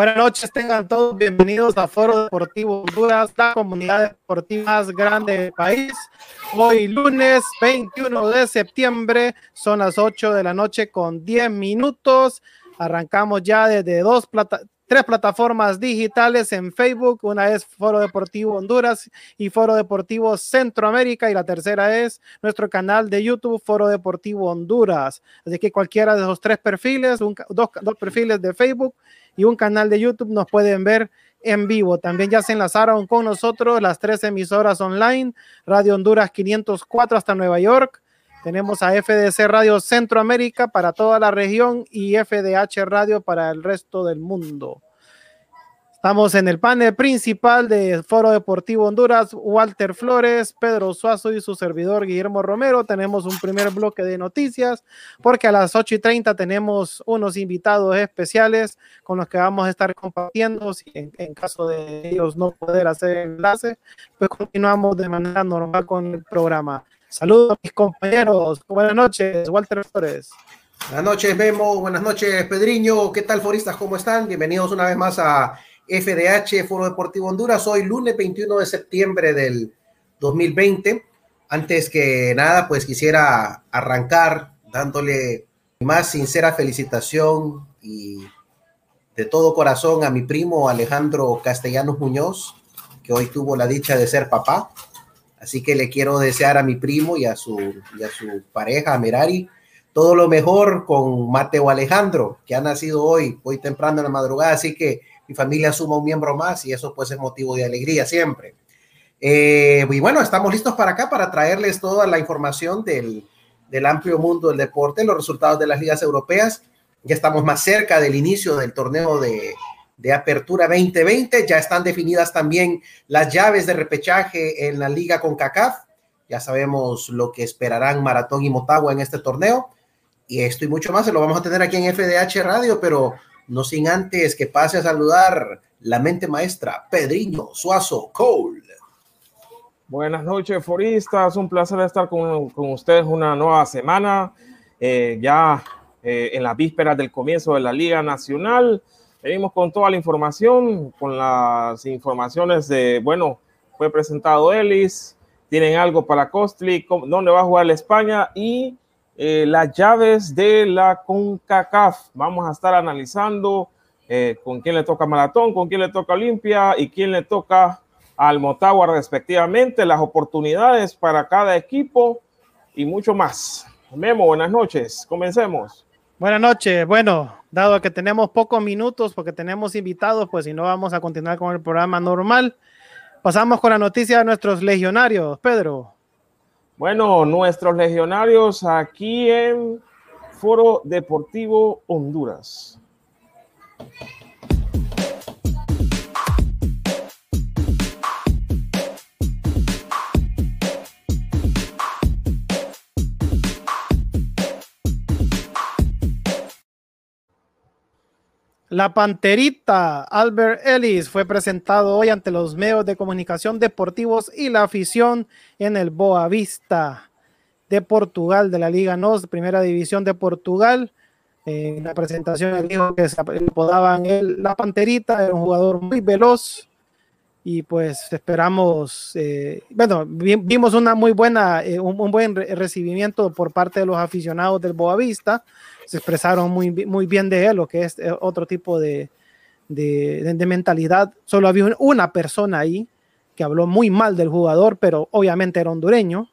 Buenas noches, tengan todos bienvenidos a Foro Deportivo Honduras, la comunidad deportiva más grande del país. Hoy lunes 21 de septiembre, son las 8 de la noche con 10 minutos. Arrancamos ya desde dos plata tres plataformas digitales en Facebook. Una es Foro Deportivo Honduras y Foro Deportivo Centroamérica y la tercera es nuestro canal de YouTube Foro Deportivo Honduras. Así que cualquiera de esos tres perfiles, dos, dos perfiles de Facebook y un canal de YouTube nos pueden ver en vivo. También ya se enlazaron con nosotros las tres emisoras online, Radio Honduras 504 hasta Nueva York, tenemos a FDC Radio Centroamérica para toda la región y FDH Radio para el resto del mundo. Estamos en el panel principal de Foro Deportivo Honduras, Walter Flores, Pedro Suazo y su servidor Guillermo Romero. Tenemos un primer bloque de noticias porque a las 8 y 30 tenemos unos invitados especiales con los que vamos a estar compartiendo. Si en, en caso de ellos no poder hacer enlace, pues continuamos de manera normal con el programa. Saludos a mis compañeros. Buenas noches, Walter Flores. Buenas noches, Memo. Buenas noches, Pedriño. ¿Qué tal, foristas? ¿Cómo están? Bienvenidos una vez más a FDH, Foro Deportivo Honduras. Hoy, lunes 21 de septiembre del 2020. Antes que nada, pues quisiera arrancar dándole más sincera felicitación y de todo corazón a mi primo Alejandro Castellanos Muñoz, que hoy tuvo la dicha de ser papá. Así que le quiero desear a mi primo y a su, y a su pareja, a Merari, todo lo mejor con Mateo Alejandro, que ha nacido hoy, hoy temprano en la madrugada. Así que mi familia suma un miembro más y eso pues es motivo de alegría siempre. Eh, y bueno, estamos listos para acá para traerles toda la información del, del amplio mundo del deporte, los resultados de las ligas europeas. Ya estamos más cerca del inicio del torneo de, de Apertura 2020. Ya están definidas también las llaves de repechaje en la liga con CACAF. Ya sabemos lo que esperarán Maratón y Motagua en este torneo. Y esto y mucho más se lo vamos a tener aquí en FDH Radio, pero no sin antes que pase a saludar la mente maestra Pedriño Suazo Cole. Buenas noches, foristas. Un placer estar con, con ustedes una nueva semana. Eh, ya eh, en las vísperas del comienzo de la Liga Nacional. Venimos con toda la información, con las informaciones de, bueno, fue presentado Ellis, tienen algo para Costly, dónde va a jugar España y eh, las llaves de la CONCACAF. Vamos a estar analizando eh, con quién le toca Maratón, con quién le toca Olimpia y quién le toca al Motagua respectivamente, las oportunidades para cada equipo y mucho más. Memo, buenas noches. Comencemos. Buenas noches. Bueno, dado que tenemos pocos minutos porque tenemos invitados, pues si no vamos a continuar con el programa normal. Pasamos con la noticia de nuestros legionarios. Pedro. Bueno, nuestros legionarios aquí en Foro Deportivo Honduras. La Panterita Albert Ellis fue presentado hoy ante los medios de comunicación deportivos y la afición en el Boa Vista de Portugal, de la Liga NOS, Primera División de Portugal. En la presentación dijo que se apodaban él La Panterita, era un jugador muy veloz y pues esperamos, eh, bueno, vimos una muy buena, eh, un, un, buen recibimiento por parte de los aficionados del Boavista se expresaron muy, muy bien de él, lo que es eh, otro tipo de, de, de, mentalidad. Solo había una persona ahí que habló muy mal del jugador, pero obviamente era hondureño.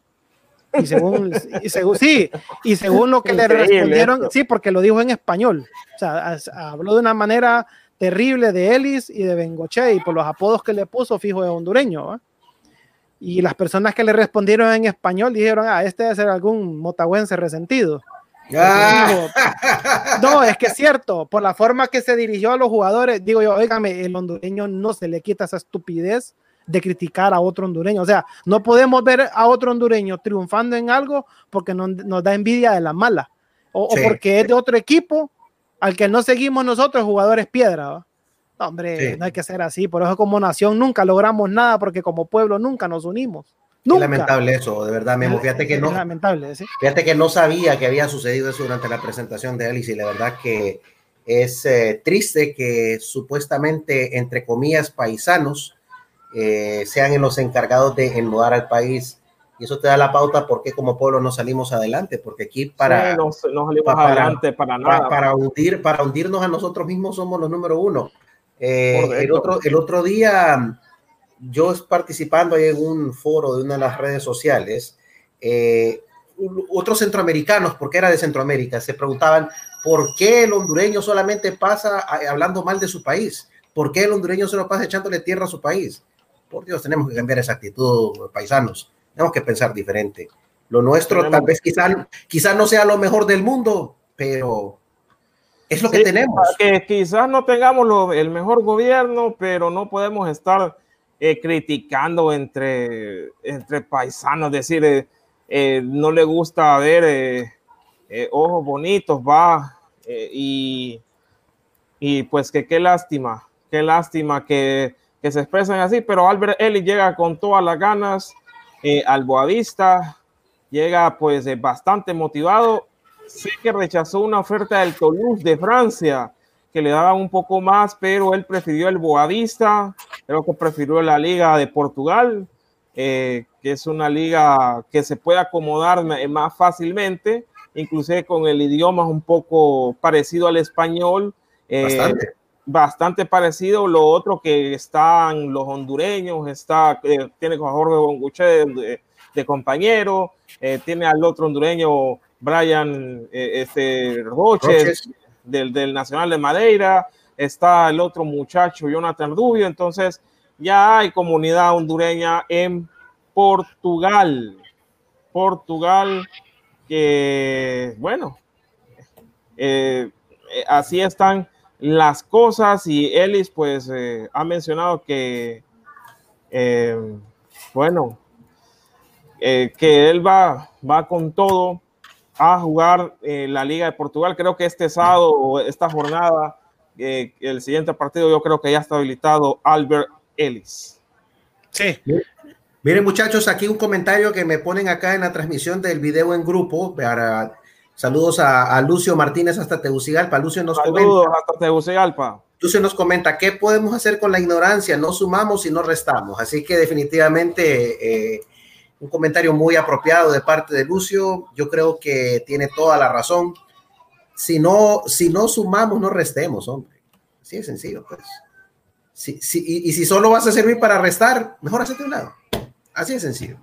Y según, y según sí, y según lo que le respondieron, esto. sí, porque lo dijo en español. O sea, habló de una manera terrible de Ellis y de Bengoche, y por los apodos que le puso, fijo de hondureño. ¿eh? Y las personas que le respondieron en español dijeron, ah, este debe ser algún motagüense resentido. Ah. no, es que es cierto, por la forma que se dirigió a los jugadores, digo yo, oígame, el hondureño no se le quita esa estupidez de criticar a otro hondureño. O sea, no podemos ver a otro hondureño triunfando en algo porque nos, nos da envidia de la mala o, sí. o, porque es de otro equipo al que no seguimos nosotros, jugadores piedra. ¿va? No, hombre, sí. no hay que ser así. Por eso, como nación, nunca logramos nada porque como pueblo nunca nos unimos. Nunca. lamentable eso, de verdad, Memo. Fíjate que no, lamentable, ¿sí? fíjate que no sabía que había sucedido eso durante la presentación de Alice y la verdad que es eh, triste que supuestamente, entre comillas, paisanos eh, sean los encargados de enmudar al país. Y eso te da la pauta porque como pueblo no salimos adelante, porque aquí para, sí, no, no salimos para, adelante para nada. Para, para, hundir, para hundirnos a nosotros mismos somos los número uno. Eh, el, otro, el otro día yo participando ahí en un foro de una de las redes sociales, eh, otros centroamericanos, porque era de Centroamérica, se preguntaban por qué el hondureño solamente pasa hablando mal de su país, por qué el hondureño solo pasa echándole tierra a su país. Por Dios, tenemos que cambiar esa actitud, paisanos, tenemos que pensar diferente. Lo nuestro tenemos... tal vez quizá, quizá no sea lo mejor del mundo, pero es lo sí, que tenemos. Que quizás no tengamos lo, el mejor gobierno, pero no podemos estar eh, criticando entre, entre paisanos, decir, eh, eh, no le gusta ver eh, eh, ojos bonitos, va, y, y pues que qué lástima, qué lástima que, que se expresan así, pero Albert Ellis llega con todas las ganas al Boavista, llega pues bastante motivado, sé que rechazó una oferta del Toulouse de Francia, que le daban un poco más, pero él prefirió el Boavista, creo que prefirió la Liga de Portugal, eh, que es una liga que se puede acomodar más fácilmente, inclusive con el idioma un poco parecido al español. Eh. Bastante. parecido. Lo otro que están los hondureños, está, eh, tiene a Jorge Bonguche de, de, compañero, eh, tiene al otro hondureño Brian este, Roches, Roches. Del, del, Nacional de Madeira, está el otro muchacho Jonathan Rubio, entonces ya hay comunidad hondureña en Portugal. Portugal, que bueno, eh, así están las cosas y Ellis pues eh, ha mencionado que, eh, bueno, eh, que él va, va con todo a jugar la Liga de Portugal. Creo que este sábado esta jornada, el siguiente partido yo creo que ya está habilitado Albert Ellis. Sí. Miren muchachos, aquí un comentario que me ponen acá en la transmisión del video en grupo. Para, saludos a, a Lucio Martínez hasta Tegucigalpa. Lucio nos saludos comenta. hasta Tegucigalpa. Lucio nos comenta, ¿qué podemos hacer con la ignorancia? No sumamos y no restamos. Así que definitivamente eh, un comentario muy apropiado de parte de Lucio. Yo creo que tiene toda la razón. Si no, si no sumamos, no restemos, hombre. Así de sencillo, pues. Si, si, y, y, si solo vas a servir para restar, mejor hacerte un lado. Así de sencillo.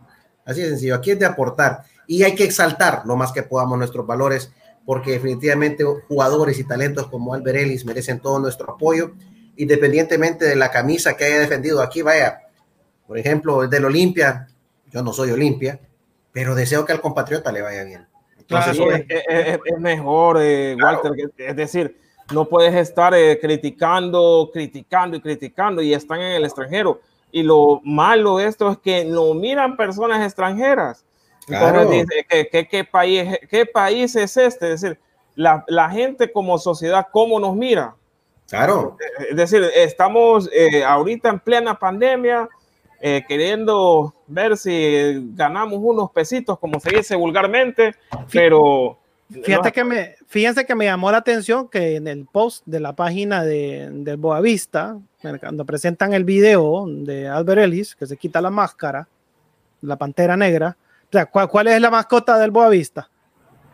Así de sencillo. Aquí es de aportar. Y hay que exaltar lo más que podamos nuestros valores, porque definitivamente jugadores y talentos como Albert Ellis merecen todo nuestro apoyo, independientemente de la camisa que haya defendido aquí. Vaya, por ejemplo, el del Olimpia. Yo no soy Olimpia, pero deseo que al compatriota le vaya bien. Entonces, claro, es, es, es, mejor, eh, Walter, es decir, no puedes estar eh, criticando, criticando y criticando y están en el extranjero y lo malo de esto es que no miran personas extranjeras. Entonces claro. dice, ¿qué, qué, qué, país, ¿qué país es este? Es decir, la, la, gente como sociedad, ¿cómo nos mira? Claro. Es decir, estamos eh, ahorita en plena pandemia, eh, queriendo ver si ganamos unos pesitos, como se dice vulgarmente, pero... Fíjate que me, fíjense que me llamó la atención que en el post de la página de, del Boavista, cuando presentan el video de Albert Ellis, que se quita la máscara, la pantera negra, sea, ¿cuál, cuál es la mascota del Boavista?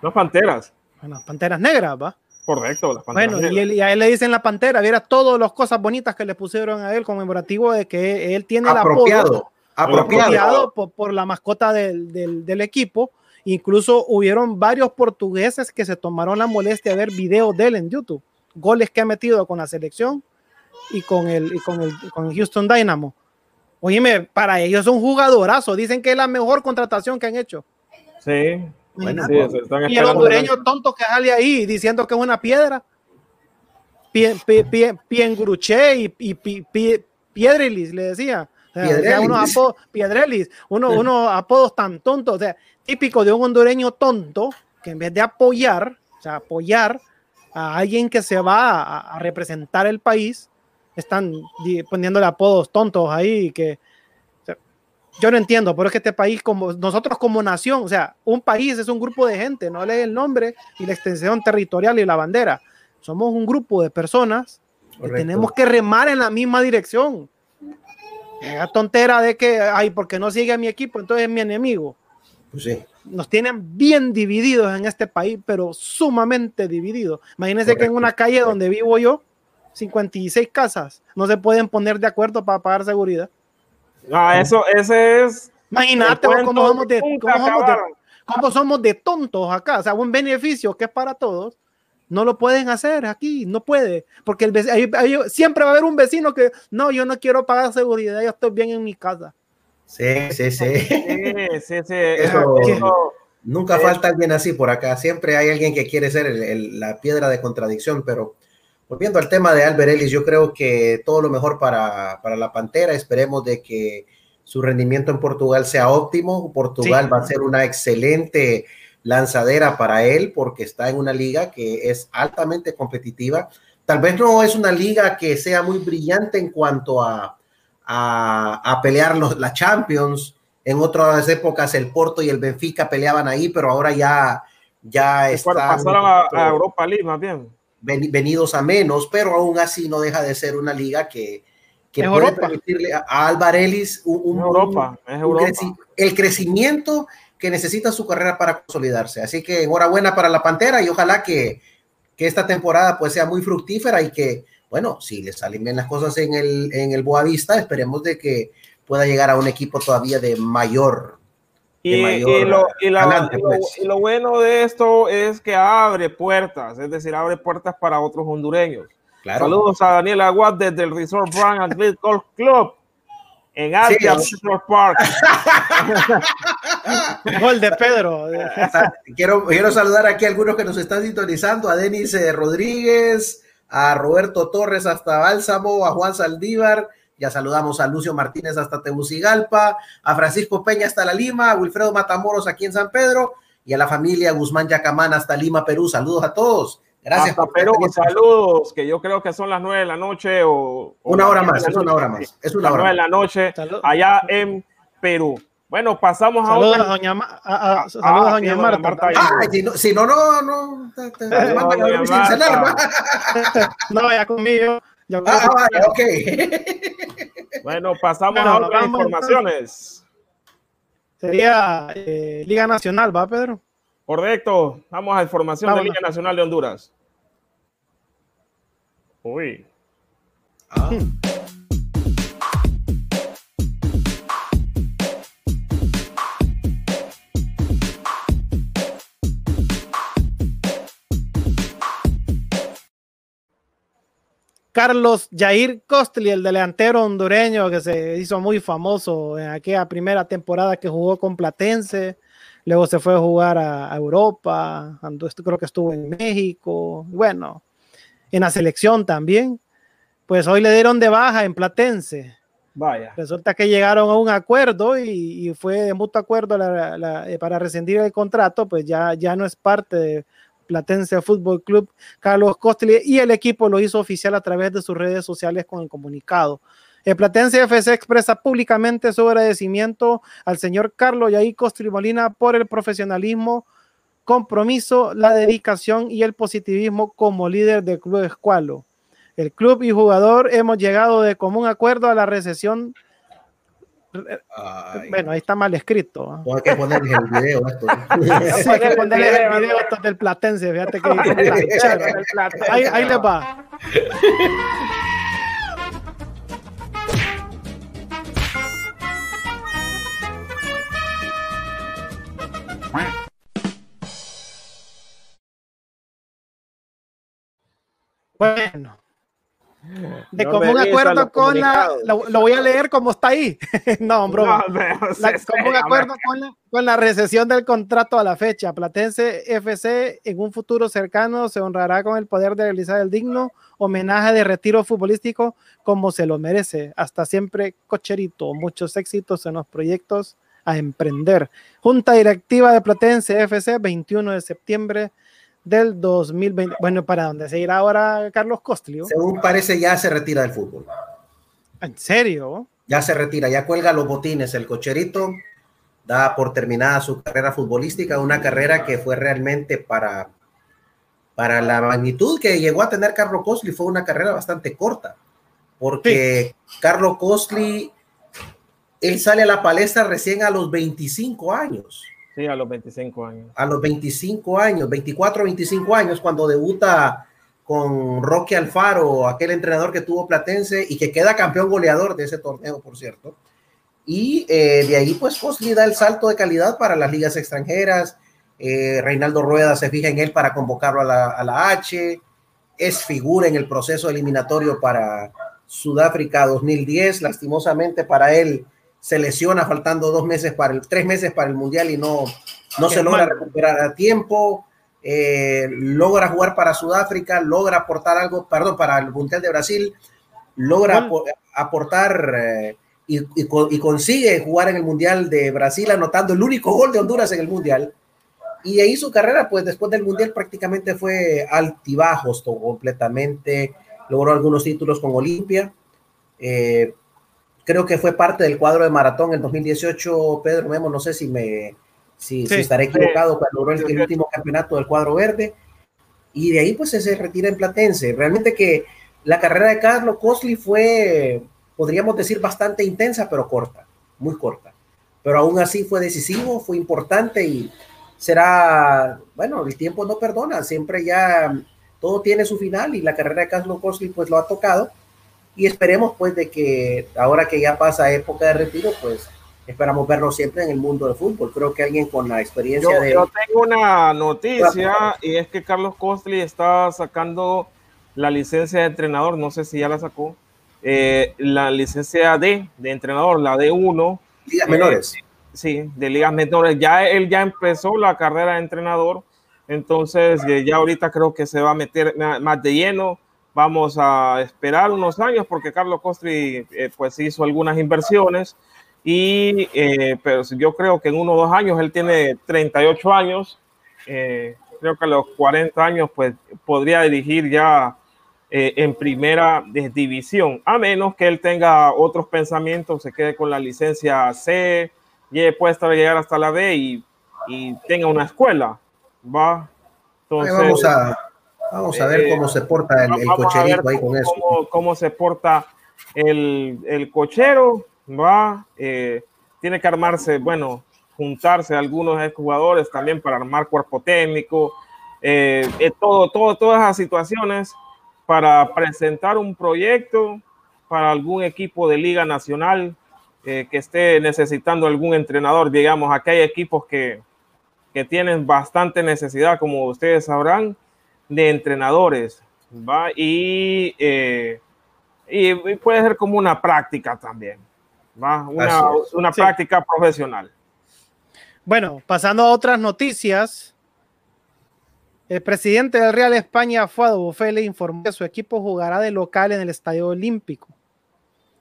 Las panteras. Las panteras negras, ¿va? Correcto, las panteras Bueno, y, él, y, a él le dicen la pantera, viera todas las cosas bonitas que le pusieron a él conmemorativo de que él tiene apropiado, el apodo apropiado, apropiado por, por, la mascota del, del, del, equipo. Incluso hubieron varios portugueses que se tomaron la molestia de ver videos de él en YouTube, goles que ha metido con la selección y con el, y con el, con el Houston Dynamo. Oíme, para ellos es un jugadorazo. Dicen que es la mejor contratación que han hecho. Sí, bueno, sí, y el hondureño tonto que sale ahí diciendo que es una piedra. Pie, pie, pie, Piengruché y, y pie, Piedrelis, le decía. O sea, o sea, unos apodos, Piedrelis, uno, unos apodos tan tontos, o sea, típico de un hondureño tonto que en vez de apoyar, o sea, apoyar a alguien que se va a, a representar el país, están poniéndole apodos tontos ahí que, yo no entiendo, pero es que este país, como nosotros como nación, o sea, un país es un grupo de gente, no lee el nombre y la extensión territorial y la bandera. Somos un grupo de personas Correcto. que tenemos que remar en la misma dirección. La tontera de que, ay, porque no sigue a mi equipo, entonces es mi enemigo. Pues sí. Nos tienen bien divididos en este país, pero sumamente divididos. Imagínense Correcto. que en una calle donde vivo yo, 56 casas, no se pueden poner de acuerdo para pagar seguridad. Ah, eso, ese es. Imagínate cómo somos, de, cómo, somos de, cómo somos de tontos acá. O sea, un beneficio que es para todos, no lo pueden hacer aquí, no puede. Porque el vecino, hay, hay, siempre va a haber un vecino que, no, yo no quiero pagar seguridad, yo estoy bien en mi casa. Sí, sí, sí. sí, sí, sí. Eso, eso, nunca eh, falta alguien así por acá. Siempre hay alguien que quiere ser el, el, la piedra de contradicción, pero volviendo al tema de Albert Ellis, yo creo que todo lo mejor para, para, la Pantera. Esperemos de que su rendimiento en Portugal sea óptimo. Portugal sí. va a ser una excelente lanzadera para él porque está en una liga que es altamente competitiva. Tal vez no es una liga que sea muy brillante en cuanto a, a, a pelear los, la Champions. En otras épocas el Porto y el Benfica peleaban ahí, pero ahora ya, ya está. Pasaron a, a Europa League más bien venidos a menos, pero aún así no deja de ser una liga que, que puede Europa. permitirle a, Alvarelis un, un, Europa, un, es Europa. Creci el crecimiento que necesita su carrera para consolidarse. Así que enhorabuena para la Pantera y ojalá que, que esta temporada pues sea muy fructífera y que, bueno, si le salen bien las cosas en el, en el Boavista, esperemos de que pueda llegar a un equipo todavía de mayor y, y, lo, y, la, adelante, pues. y, lo, bueno de esto es que abre puertas, es decir, abre puertas para otros hondureños. Claro. Saludos a Daniel Aguad desde el Resort Brand Athlete Golf Club en Asia sí, Park. Gol de Pedro. quiero, quiero saludar aquí a algunos que nos están sintonizando, a Denis Rodríguez, a Roberto Torres hasta Bálsamo, a Juan Saldívar, ya saludamos a Lucio Martínez hasta Tegucigalpa, a Francisco Peña hasta La Lima, a Wilfredo Matamoros aquí en San Pedro y a la familia Guzmán Yacamán hasta Lima, Perú. Saludos a todos. Gracias. Hasta Perú, saludos, que yo creo que son las nueve de la noche o... o una hora más, es una hora más. Es una hora. nueve de la noche allá en Perú. Bueno, pasamos saludos a otra. Doña Ma a, a, saludos ah, a Doña Marta. Marta ah, si, no, si no, no, no, te, te, te no, no, cenar, no, ya conmigo. Ya ah, vaya, ok. Bueno, pasamos bueno, a otras informaciones. Sería eh, Liga Nacional, ¿va, Pedro? Correcto. Vamos a información Vámonos. de Liga Nacional de Honduras. Uy. Ah. Carlos Jair Costli, el delantero hondureño que se hizo muy famoso en aquella primera temporada que jugó con Platense, luego se fue a jugar a, a Europa, creo que estuvo en México, bueno, en la selección también. Pues hoy le dieron de baja en Platense. Vaya. Resulta que llegaron a un acuerdo y, y fue de mutuo acuerdo la, la, para rescindir el contrato, pues ya, ya no es parte de, Platense Fútbol Club, Carlos Costli, y el equipo lo hizo oficial a través de sus redes sociales con el comunicado. El Platense FC expresa públicamente su agradecimiento al señor Carlos Yair Costli Molina por el profesionalismo, compromiso, la dedicación y el positivismo como líder del Club Escualo. El club y jugador hemos llegado de común acuerdo a la recesión Ay. Bueno, ahí está mal escrito. hay que ponerle el video esto. sí, hay que ponerle el video esto del Platense. Fíjate que ahí, ahí les va. Bueno, de no común acuerdo con la. Lo, lo, voy a leer como está ahí. no, bro. No, la, común acuerdo con la, con la, recesión del contrato a la fecha. Platense FC en un futuro cercano se honrará con el poder de realizar el digno homenaje de retiro futbolístico como se lo merece. Hasta siempre, cocherito. Muchos éxitos en los proyectos a emprender. Junta Directiva de Platense FC, 21 de septiembre del 2020. Bueno, ¿para dónde se irá ahora Carlos Costlio? Según parece, ya se retira del fútbol. ¿En serio? Ya se retira, ya cuelga los botines. El cocherito da por terminada su carrera futbolística, una carrera que fue realmente para, para la magnitud que llegó a tener Carlos Costli, fue una carrera bastante corta, porque Carlos Costli, él sale a la palestra recién a los 25 años. A los 25 años. A los 25 años, 24, 25 años, cuando debuta con Roque Alfaro, aquel entrenador que tuvo Platense y que queda campeón goleador de ese torneo, por cierto. Y eh, de ahí, pues, Fosli da el salto de calidad para las ligas extranjeras. Eh, Reinaldo Rueda se fija en él para convocarlo a la, a la H. Es figura en el proceso eliminatorio para Sudáfrica 2010. Lastimosamente para él, se lesiona faltando dos meses para el, tres meses para el mundial y no, no se logra recuperar a tiempo. Eh, logra jugar para Sudáfrica, logra aportar algo, perdón, para el mundial de Brasil, logra aportar eh, y, y, consigue jugar en el mundial de Brasil, anotando el único gol de Honduras en el mundial. Y ahí su carrera, pues después del mundial prácticamente fue altibajos todo, completamente. Logró algunos títulos con Olimpia. Eh, creo que fue parte del cuadro de maratón en 2018, Pedro Memo, no sé si me si, estaré equivocado, cuando logró el, último campeonato del cuadro verde, y de ahí pues se retira en Platense. Realmente que la carrera de Carlos Cosli fue, podríamos decir, bastante intensa, pero corta, muy corta. Pero aún así fue decisivo, fue importante y será, bueno, el tiempo no perdona, siempre ya todo tiene su final y la carrera de Carlos Cosli pues lo ha tocado y esperemos pues de que ahora que ya pasa época de retiro, pues esperamos verlo siempre en el mundo del fútbol. Creo que alguien con la experiencia yo, de... Yo tengo una noticia y es que Carlos Costly está sacando la licencia de entrenador, no sé si ya la sacó, eh, la licencia D de entrenador, la D1. Ligas menores. Eh, sí, de ligas menores. Ya él ya empezó la carrera de entrenador, entonces eh, ya ahorita creo que se va a meter más de lleno Vamos a esperar unos años porque Carlos Costri eh, pues hizo algunas inversiones y eh, pero yo creo que en uno o dos años él tiene 38 años. Eh, creo que a los 40 años pues podría dirigir ya en primera división, a menos que él tenga otros pensamientos, se quede con la licencia C, y puede estar llegar hasta la B y, y tenga una escuela. Va. Entonces, vamos a, Vamos a ver cómo se porta el, cocherito ahí con eso. Cómo, se porta el, cochero, va. Eh, tiene que armarse, bueno, juntarse algunos jugadores también para armar cuerpo técnico, eh, eh, todo, todo, todas esas situaciones para presentar un proyecto para algún equipo de liga nacional que esté necesitando algún entrenador. Digamos, aquí hay equipos que, que tienen bastante necesidad, como ustedes sabrán, de entrenadores, ¿va? Y, eh, y, puede ser como una práctica también, ¿va? Una, una práctica profesional. Bueno, pasando a otras noticias, el presidente del Real España, Fuado Bufele, informó que su equipo jugará de local en el Estadio Olímpico.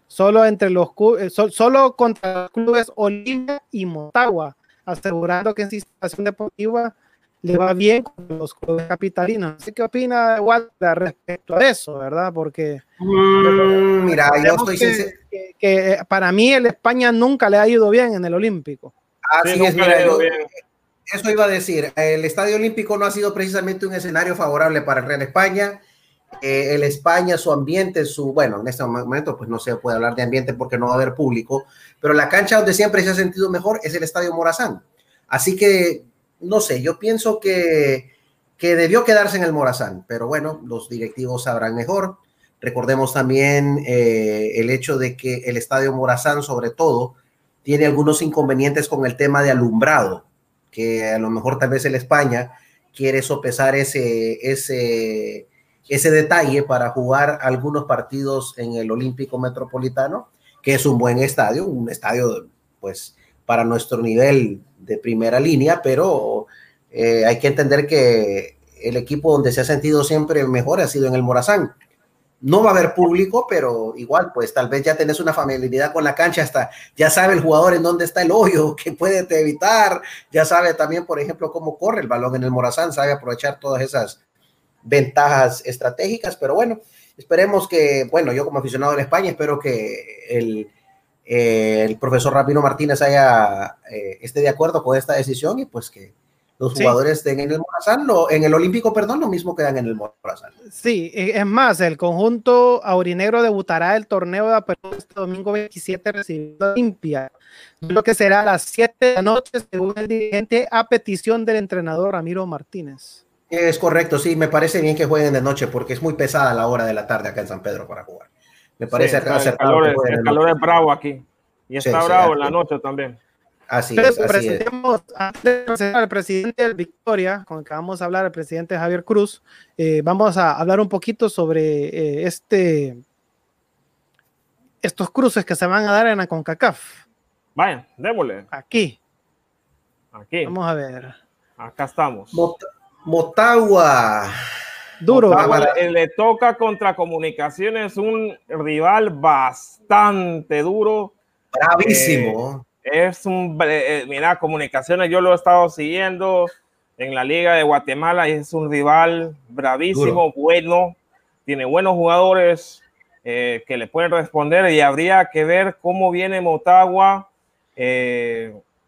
Solo, entre los, eh, solo contra los clubes Olimpia y Motagua, asegurando que en situación deportiva le va bien con los clubes capitalinos. ¿Qué opina Walter respecto a eso, verdad? Porque mm, mira, yo estoy que, que, para mí el España nunca le ha ido bien en el Olímpico. Así es, mira, eso iba a decir. El Estadio Olímpico no ha sido precisamente un escenario favorable para el Real España. Eh, el España, su ambiente, su, bueno, en este momento pues no se puede hablar de ambiente porque no va a haber público, pero la cancha donde siempre se ha sentido mejor es el Estadio Morazán. Así que, no sé, yo pienso que, que debió quedarse en el Morazán, pero bueno, los directivos sabrán mejor. Recordemos también eh, el hecho de que el Estadio Morazán, sobre todo, tiene algunos inconvenientes con el tema de alumbrado, que a lo mejor tal vez el España quiere sopesar ese, ese, ese detalle para jugar algunos partidos en el Olímpico Metropolitano, que es un buen estadio, un estadio pues para nuestro nivel de primera línea, pero eh, hay que entender que el equipo donde se ha sentido siempre mejor ha sido en el Morazán. No va a haber público, pero igual, pues tal vez ya tenés una familiaridad con la cancha, hasta ya sabe el jugador en dónde está el hoyo, que puede evitar, ya sabe también, por ejemplo, cómo corre el balón en el Morazán, sabe aprovechar todas esas ventajas estratégicas, pero bueno, esperemos que, bueno, yo como aficionado de España, espero que el, eh, el profesor Rapino Martínez haya, eh, esté de acuerdo con esta decisión y pues que los jugadores estén en el Morazán, en el Olímpico, perdón, lo mismo quedan en el Morazán. Sí, es más, el conjunto aurinegro debutará el torneo de apertura este domingo 27 recibiendo Olimpia. Lo que será a las 7 de la noche, según el dirigente, a petición del entrenador Ramiro Martínez. Es correcto, sí, me parece bien que jueguen de noche porque es muy pesada la hora de la tarde acá en San Pedro para jugar. Me parece el calor, es, el calor es bravo aquí y está bravo en la noche también. Así es, así Antes de presentar al presidente del Victoria, con el que vamos a hablar, el presidente Javier Cruz, eh, vamos a hablar un poquito sobre eh, este, estos cruces que se van a dar en la CONCACAF. Vaya, démosle. Aquí. Aquí. Vamos a ver. Acá estamos. Motagua. Duro. le, toca contra Comunicaciones, un rival bastante duro. Bravísimo. Eh, es un, eh, mira, Comunicaciones, yo lo he estado siguiendo en la Liga de Guatemala y es un rival bravísimo, bueno, tiene buenos jugadores eh, que le pueden responder y habría que ver cómo viene Motagua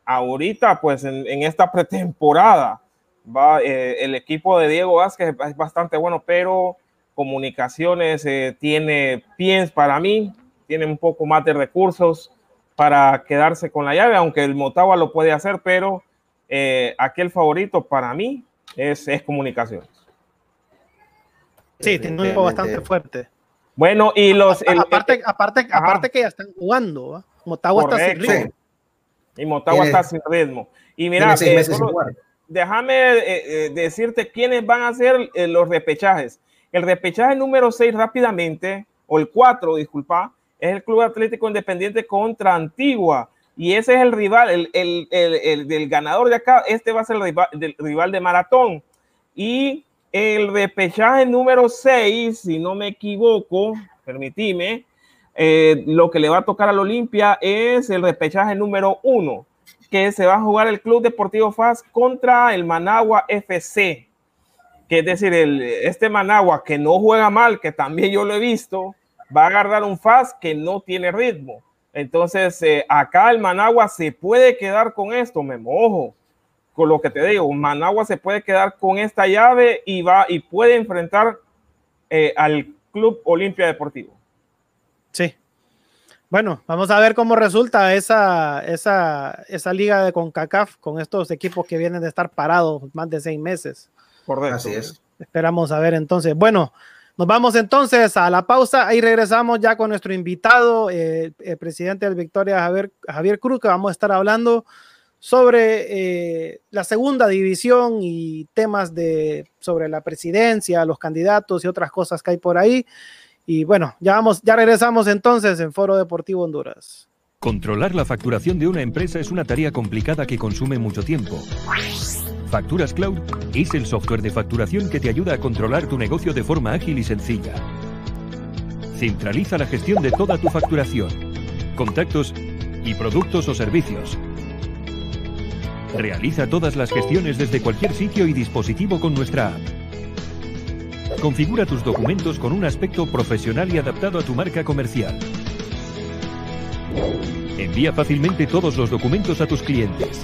ahorita, pues en esta pretemporada va, eh, el equipo de Diego Vázquez es bastante bueno, pero comunicaciones eh, tiene pies para mí, tiene un poco más de recursos para quedarse con la llave, aunque el Motagua lo puede hacer, pero eh, aquel favorito para mí es, es comunicaciones. Sí, tiene un equipo bastante fuerte. Bueno, y los. aparte, aparte, aparte que ya están jugando, Motagua está sin ritmo. Y Motagua está sin ritmo. Y mira, déjame eh, eh, decirte quiénes van a ser eh, los repechajes. El repechaje número 6 rápidamente, o el 4, disculpa, es el Club Atlético Independiente contra Antigua. Y ese es el rival, el, el, el, del ganador de acá. Este va a ser el rival, del rival de Maratón. Y el repechaje número 6, si no me equivoco, permitime, lo que le va a tocar al Olimpia es el repechaje número 1 que se va a jugar el Club Deportivo FAS contra el Managua FC. Que es decir, el, este Managua que no juega mal, que también yo lo he visto, va a agarrar un FAS que no tiene ritmo. Entonces, eh, acá el Managua se puede quedar con esto, me mojo con lo que te digo. Managua se puede quedar con esta llave y va y puede enfrentar eh, al Club Olimpia Deportivo. Bueno, vamos a ver cómo resulta esa, esa, esa liga de CONCACAF con estos equipos que vienen de estar parados más de seis meses. Correcto. Así es. Esperamos a ver entonces. Bueno, nos vamos entonces a la pausa. Ahí regresamos ya con nuestro invitado, eh, el presidente del Victoria, Javier, Javier Cruz, que vamos a estar hablando sobre eh, la segunda división y temas de, sobre la presidencia, los candidatos y otras cosas que hay por ahí. Y bueno, ya vamos, ya regresamos entonces en Foro Deportivo Honduras. Controlar la facturación de una empresa es una tarea complicada que consume mucho tiempo. Facturas Cloud es el software de facturación que te ayuda a controlar tu negocio de forma ágil y sencilla. Centraliza la gestión de toda tu facturación, contactos y productos o servicios Realiza todas las gestiones desde cualquier sitio y dispositivo con nuestra app. Configura tus documentos con un aspecto profesional y adaptado a tu marca comercial. Envía fácilmente todos los documentos a tus clientes.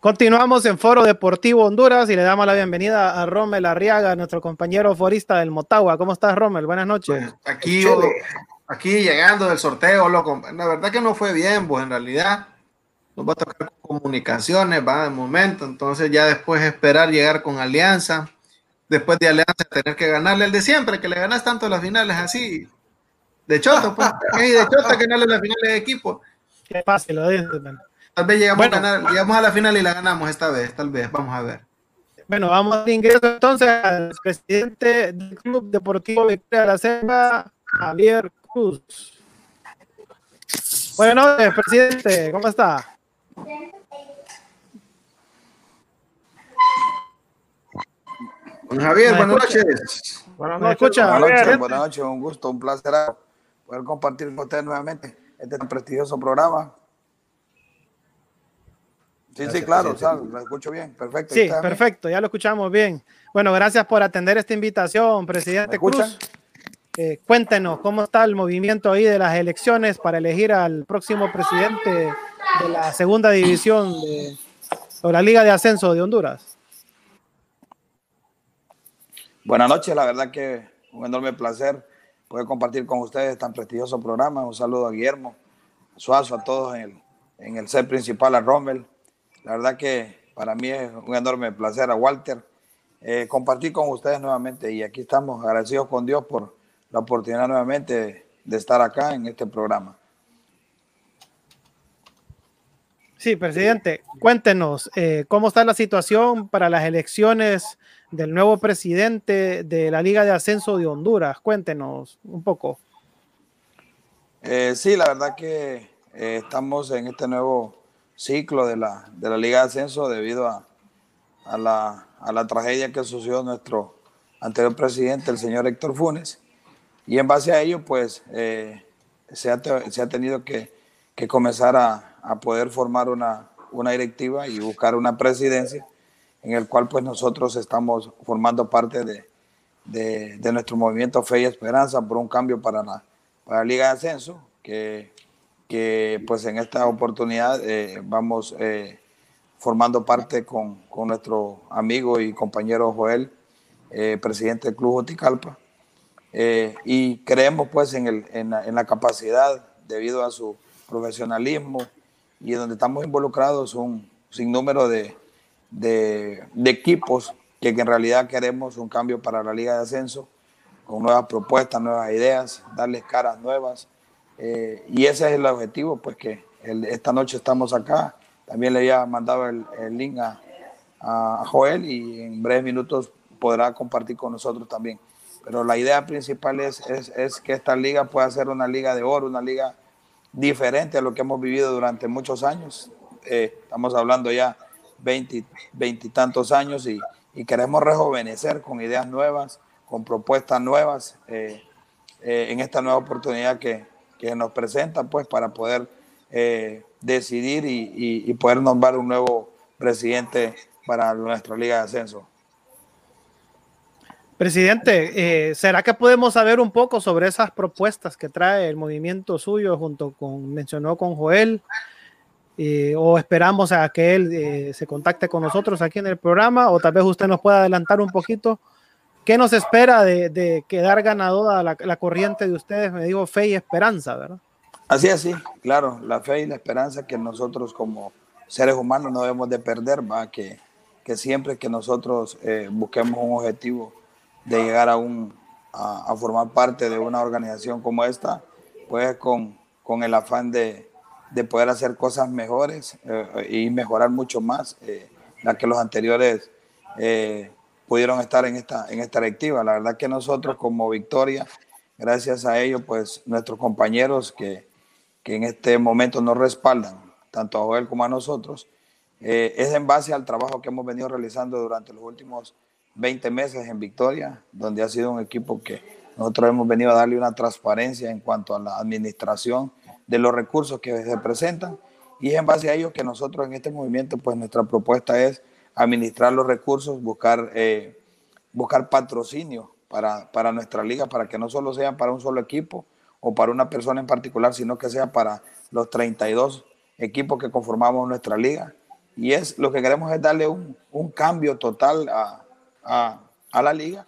Continuamos en Foro Deportivo Honduras y le damos la bienvenida a Rommel Arriaga, nuestro compañero forista del Motagua. ¿Cómo estás, Rommel? Buenas noches. Pues aquí, aquí llegando del sorteo, loco. La verdad que no fue bien, pues en realidad nos va a tocar comunicaciones, va de momento. Entonces ya después esperar llegar con Alianza. Después de Alianza tener que ganarle el de siempre, que le ganas tanto las finales así. De choto, pues. y de choto que ganarle las finales de equipo. Qué fácil lo dices, Tal vez llegamos, a ganar, llegamos a la final y la ganamos esta vez, tal vez, vamos a ver. Bueno, vamos al ingreso entonces al presidente del Club Deportivo Victoria de la Selva, Javier Cruz. Buenas noches, presidente, ¿cómo está? Bueno, Javier, buenas noches. Buenas noches, buenas noches, buenas noches, un gusto, un placer poder compartir con ustedes nuevamente este prestigioso programa Sí, sí, claro, lo escucho bien, perfecto. Sí, perfecto, ya lo escuchamos bien. Bueno, gracias por atender esta invitación, presidente Cruz. Eh, cuéntenos cómo está el movimiento ahí de las elecciones para elegir al próximo presidente de la segunda división de o la Liga de Ascenso de Honduras. Buenas noches, la verdad que un enorme placer poder compartir con ustedes tan prestigioso programa. Un saludo a Guillermo, a Suazo, a todos en el, en el set principal, a Rommel, la verdad que para mí es un enorme placer a Walter eh, compartir con ustedes nuevamente y aquí estamos agradecidos con Dios por la oportunidad nuevamente de estar acá en este programa. Sí, presidente, cuéntenos eh, cómo está la situación para las elecciones del nuevo presidente de la Liga de Ascenso de Honduras. Cuéntenos un poco. Eh, sí, la verdad que estamos en este nuevo ciclo de la, de la Liga de Ascenso debido a, a, la, a la tragedia que sucedió nuestro anterior presidente, el señor Héctor Funes. Y en base a ello, pues eh, se, ha, se, ha, tenido que, que comenzar a, a, poder formar una, una directiva y buscar una presidencia en el cual pues nosotros estamos formando parte de, de, de, nuestro movimiento Fe y Esperanza por un cambio para la, para la Liga de Ascenso, que que pues en esta oportunidad eh, vamos eh, formando parte con, con, nuestro amigo y compañero Joel, eh, presidente del Club Joticalpa, y creemos pues en, el, en, la, capacidad debido a su profesionalismo y donde estamos involucrados un sinnúmero de, de, de equipos que, que en realidad queremos un cambio para la Liga de Ascenso, con nuevas propuestas, nuevas ideas, darles caras nuevas eh, y ese es el objetivo, pues que esta noche estamos acá. También le había mandado el, link a, Joel y en breves minutos podrá compartir con nosotros también. Pero la idea principal es, es, es, que esta liga pueda ser una liga de oro, una liga diferente a lo que hemos vivido durante muchos años. Eh, estamos hablando ya 20, 20 y tantos años y, y, queremos rejuvenecer con ideas nuevas, con propuestas nuevas eh, en esta nueva oportunidad que, que nos presentan pues para poder eh, decidir y, y, poder nombrar un nuevo presidente para nuestra Liga de Ascenso. Presidente, eh, ¿será que podemos saber un poco sobre esas propuestas que trae el movimiento suyo junto con, mencionó con Joel? Eh, o esperamos a que él se contacte con nosotros aquí en el programa, o tal vez usted nos pueda adelantar un poquito. ¿Qué nos espera de, quedar ganadora la, la, corriente de ustedes? Me digo fe y esperanza, ¿verdad? Así es, sí, claro, la fe y la esperanza que nosotros como seres humanos no debemos de perder, va, que, que siempre que nosotros busquemos un objetivo, de llegar a, un, a, formar parte de una organización como esta, pues con, con el afán de, de, poder hacer cosas mejores eh, y mejorar mucho más eh, las que los anteriores eh, pudieron estar en esta, en esta directiva. La verdad que nosotros como Victoria, gracias a ellos, pues nuestros compañeros que, que en este momento nos respaldan, tanto a Joel como a nosotros, es en base al trabajo que hemos venido realizando durante los últimos 20 meses en Victoria, donde ha sido un equipo que nosotros hemos venido a darle una transparencia en cuanto a la administración de los recursos que se presentan y es en base a ello que nosotros en este movimiento, pues nuestra propuesta es administrar los recursos, buscar, eh, buscar patrocinio para, para nuestra liga, para que no solo sea para un solo equipo o para una persona en particular, sino que sea para los 32 equipos que conformamos nuestra liga. Y es lo que queremos es darle un, un cambio total a, a, la liga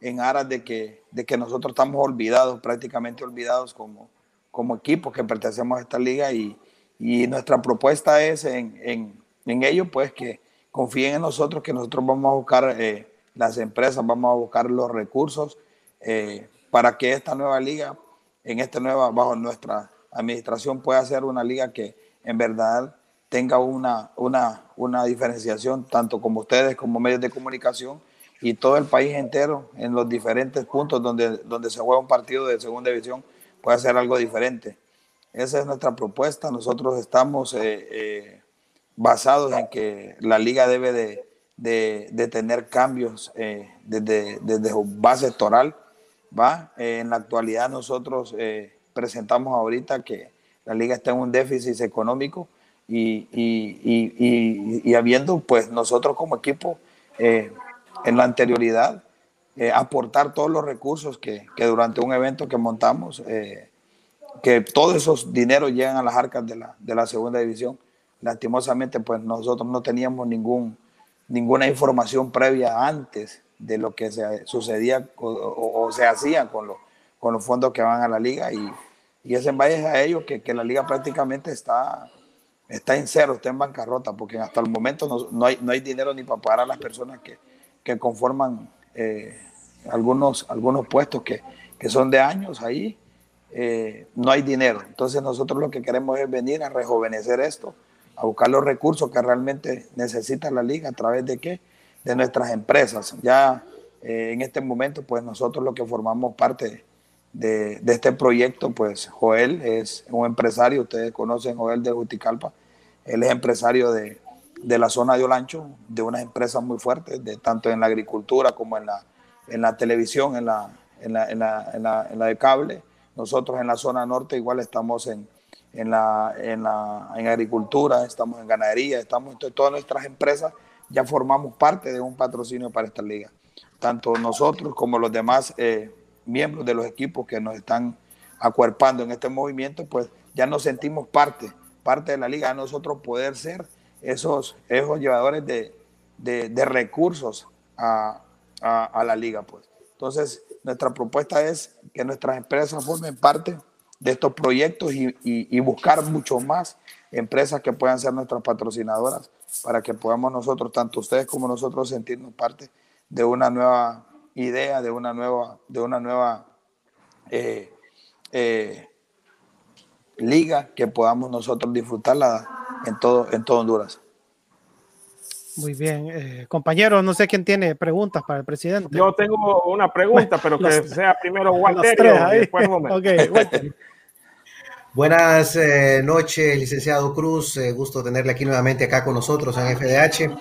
en aras de que, de que nosotros estamos olvidados, prácticamente olvidados como, como equipos que pertenecemos a esta liga y, nuestra propuesta es en, en, en, ello, pues que confíen en nosotros, que nosotros vamos a buscar eh, las empresas, vamos a buscar los recursos eh, para que esta nueva liga, en esta nueva, bajo nuestra administración, pueda ser una liga que en verdad tenga una, una, una diferenciación, tanto como ustedes como medios de comunicación, y todo el país entero en los diferentes puntos donde, donde se juega un partido de segunda división puede hacer algo diferente. Esa es nuestra propuesta. Nosotros estamos eh, basados en que la liga debe de, de, tener cambios eh, desde, desde, base electoral. ¿va? en la actualidad nosotros presentamos ahorita que la liga está en un déficit económico y, y, y, y habiendo pues nosotros como equipo en la anterioridad, eh, aportar todos los recursos que, que, durante un evento que montamos, eh, que todos esos dineros llegan a las arcas de la, de la segunda división. Lastimosamente, pues nosotros no teníamos ningún, ninguna información previa antes de lo que se sucedía o, se hacía con, con los fondos que van a la liga y, y es en base a ellos que, que, la liga prácticamente está, está en cero, está en bancarrota, porque hasta el momento no, no, hay, no hay dinero ni para pagar a las personas que, que conforman eh, algunos, algunos puestos que, que, son de años ahí, eh, no hay dinero. Entonces nosotros lo que queremos es venir a rejuvenecer esto, a buscar los recursos que realmente necesita la liga a través de qué? De nuestras empresas. Ya eh, en este momento, pues nosotros lo que formamos parte de, de, este proyecto, pues Joel es un empresario, ustedes conocen Joel de Juticalpa, él es empresario de, de la zona de Olancho, de unas empresas muy fuertes, de, tanto en la agricultura como en la, en la televisión, en la, en la, en la, en la, en la de cable. Nosotros en la zona norte igual estamos en, en, la, en, la, en agricultura, estamos en ganadería, estamos en todas nuestras empresas, ya formamos parte de un patrocinio para esta liga. Tanto nosotros como los demás eh, miembros de los equipos que nos están acuerpando en este movimiento, pues ya nos sentimos parte, parte de la liga, a nosotros poder ser esos, esos llevadores de, de, recursos a, a, la liga. Pues. Entonces, nuestra propuesta es que nuestras empresas formen parte de estos proyectos y, buscar mucho más empresas que puedan ser nuestras patrocinadoras para que podamos nosotros, tanto ustedes como nosotros, sentirnos parte de una nueva idea, de una nueva, de una nueva eh, eh, liga que podamos nosotros disfrutarla en todo, en todo Honduras. Muy bien, eh, compañero, no sé quién tiene preguntas para el presidente. Yo tengo una pregunta, pero que sea primero Walter después Buenas eh, noches, licenciado Cruz. Eh, gusto tenerle aquí nuevamente acá con nosotros en FDH.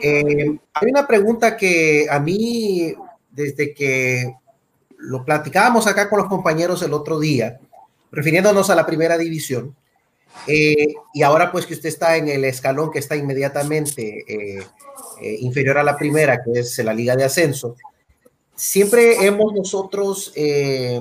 hay una pregunta que a mí, desde que lo platicábamos acá con los compañeros el otro día, refiriéndonos a la primera división, eh, y ahora pues que usted está en el escalón que está inmediatamente eh, eh, inferior a la primera, que es la Liga de Ascenso, siempre hemos nosotros eh,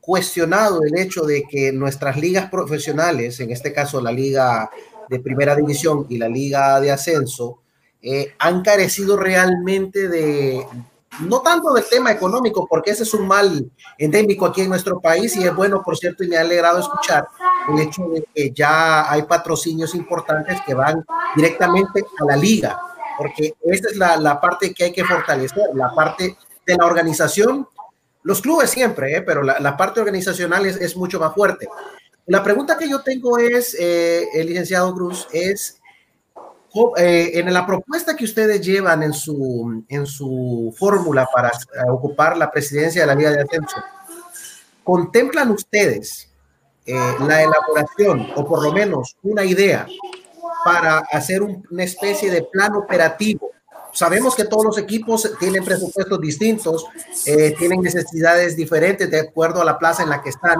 cuestionado el hecho de que nuestras ligas profesionales, en este caso la liga de primera división y la liga de ascenso, eh, han carecido realmente de, no tanto del tema económico, porque ese es un mal endémico aquí en nuestro país y es bueno, por cierto, y me ha alegrado escuchar el hecho de que ya hay patrocinios importantes que van directamente a la liga, porque esa es la, la parte que hay que fortalecer, la parte de la organización los clubes siempre, ¿eh? pero la, parte organizacional es, mucho más fuerte. La pregunta que yo tengo es, eh, el licenciado Cruz, es eh, en la propuesta que ustedes llevan en su, en su fórmula para ocupar la presidencia de la Liga de Ascenso, ¿contemplan ustedes la elaboración o por lo menos una idea para hacer una especie de plan operativo sabemos que todos los equipos tienen presupuestos distintos, eh, tienen necesidades diferentes de acuerdo a la plaza en la que están.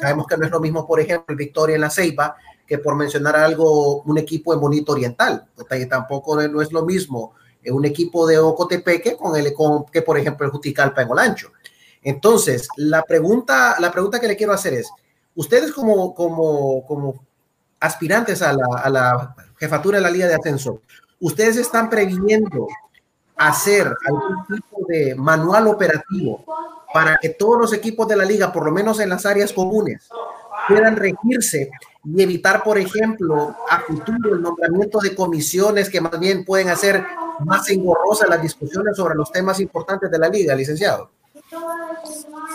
Sabemos que no es lo mismo, por ejemplo, Victoria en la Ceiba, que por mencionar algo, un equipo en Bonito Oriental. Tampoco no es lo mismo un equipo de Ocotepeque con el con, que, por ejemplo, el Juticalpa en Olancho. Entonces, la pregunta, la pregunta que le quiero hacer es, ustedes como, como, como aspirantes a la, a la jefatura de la Liga de Ascenso, ustedes están previendo hacer algún tipo de manual operativo para que todos los equipos de la liga, por lo menos en las áreas comunes, puedan regirse y evitar, por ejemplo, a futuro el nombramiento de comisiones que más bien pueden hacer más engorrosas las discusiones sobre los temas importantes de la liga, licenciado.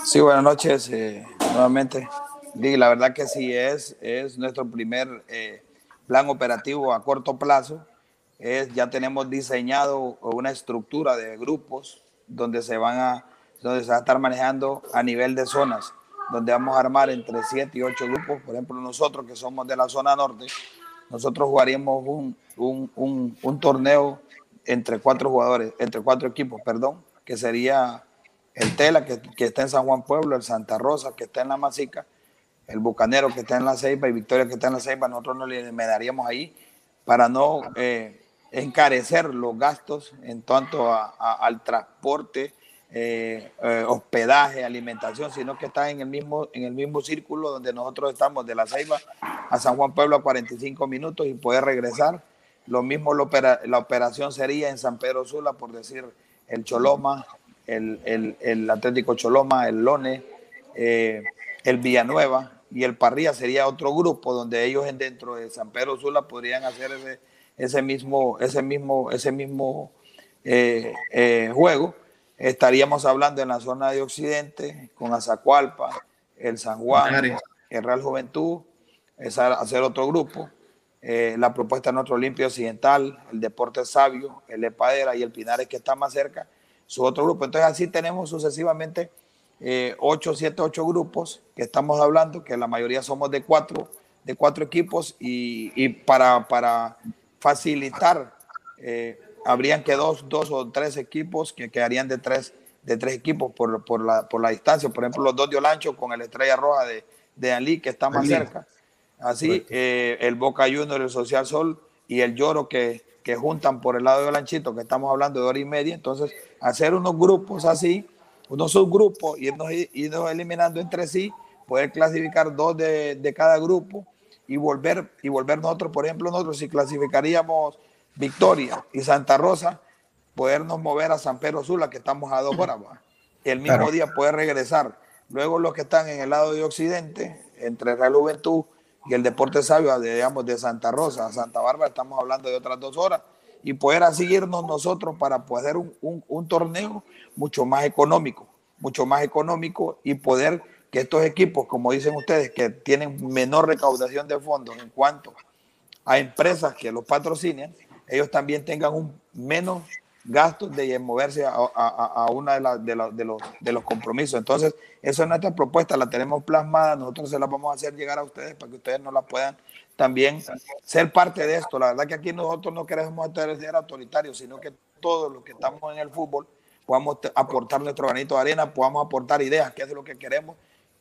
Sí, buenas noches eh, nuevamente. La verdad que sí es, es nuestro primer eh, plan operativo a corto plazo es, ya tenemos diseñado una estructura de grupos donde se van a, donde se va a estar manejando a nivel de zonas, donde vamos a armar entre 7 y 8 grupos. Por ejemplo, nosotros que somos de la zona norte, nosotros jugaríamos un, un, un, un torneo entre cuatro jugadores, entre cuatro equipos, perdón, que sería el Tela, que, que, está en San Juan Pueblo, el Santa Rosa, que está en la Masica, el Bucanero, que está en la Ceiba, y Victoria, que está en la Ceiba, nosotros nos le daríamos ahí para no eh, encarecer los gastos en cuanto al transporte, eh, eh, hospedaje, alimentación, sino que está en el mismo en el mismo círculo donde nosotros estamos de la Ceiba a San Juan Pueblo a 45 minutos y poder regresar. Lo mismo la, operación sería en San Pedro Sula, por decir el Choloma, el, el, Atlético Choloma, el Lone, el Villanueva y el Parrilla sería otro grupo donde ellos dentro de San Pedro Sula podrían hacer ese ese mismo, ese mismo, ese mismo eh, eh, juego, estaríamos hablando en la zona de Occidente con Azacualpa, el San Juan, el Real Juventud, es hacer otro grupo. Eh, la propuesta de nuestro Olimpio Occidental, el Deporte Sabio, el Epadera y el Pinares que está más cerca, su otro grupo. Entonces así tenemos sucesivamente eh, 8, 7, 8 grupos que estamos hablando, que la mayoría somos de cuatro, de cuatro equipos y, y para, para facilitar, eh, habrían que dos, dos o tres equipos que quedarían de tres, de tres equipos por, por, la, por la distancia. Por ejemplo, los dos de Olancho con el Estrella Roja de, de Ali, que está más cerca. Así, eh, el Boca Junior, el Social Sol y el Lloro que, que juntan por el lado de Olanchito, que estamos hablando de hora y media. Entonces, hacer unos grupos así, unos subgrupos, irnos, irnos eliminando entre sí, poder clasificar dos de, de cada grupo y volver, y volver nosotros, por ejemplo, nosotros si clasificaríamos Victoria y Santa Rosa, podernos mover a San Pedro Sula, que estamos a dos horas, el mismo día poder regresar. Luego los que están en el lado de Occidente, entre Real Juventud y el Deporte Sabio, digamos, de Santa Rosa a Santa Bárbara, estamos hablando de otras dos horas, y poder seguirnos nosotros para poder un, un, torneo mucho más económico, mucho más económico y poder que estos equipos, como dicen ustedes, que tienen menor recaudación de fondos en cuanto a empresas que los patrocinan, ellos también tengan un menos gastos de moverse a, a, una de, de, de, los, de los compromisos. Entonces, esa es nuestra propuesta, la tenemos plasmada, nosotros se la vamos a hacer llegar a ustedes para que ustedes nos la puedan también ser parte de esto. La verdad que aquí nosotros no queremos ser autoritarios, sino que todos los que estamos en el fútbol podamos aportar nuestro granito de arena, podamos aportar ideas, que es lo que queremos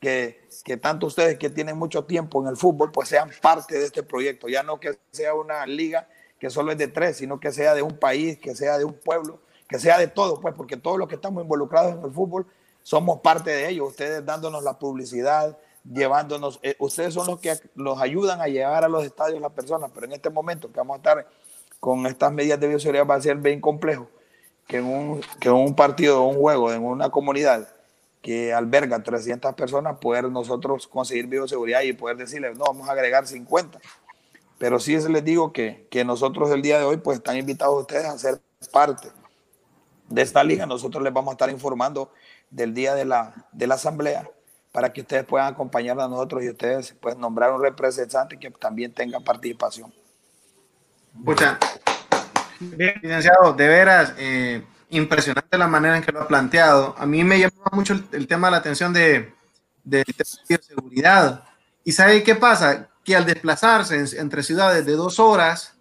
que, tanto ustedes que tienen mucho tiempo en el fútbol, pues sean parte de este proyecto. Ya no que sea una liga que solo es de tres, sino que sea de un país, que sea de un pueblo, que sea de todo, pues, porque todos los que estamos involucrados en el fútbol somos parte de ello. Ustedes dándonos la publicidad, llevándonos, eh, ustedes son los que los ayudan a llevar a los estadios las personas, pero en este momento que vamos a estar con estas medidas de bioseguridad va a ser bien complejo que en un, que un partido un juego, en una comunidad que alberga 300 personas, poder nosotros conseguir bioseguridad y poder decirles, no, vamos a agregar 50. Pero sí les digo que, que nosotros el día de hoy pues están invitados ustedes a ser parte de esta liga. Nosotros les vamos a estar informando del día de la, de la asamblea para que ustedes puedan acompañar a nosotros y ustedes pues nombrar un representante que también tenga participación. Muchas bien, licenciado, de veras, eh, impresionante la manera en que lo ha planteado. A mí me llama mucho el, tema de la atención de, de, seguridad. ¿Y sabe qué pasa? Que al desplazarse entre ciudades de dos horas,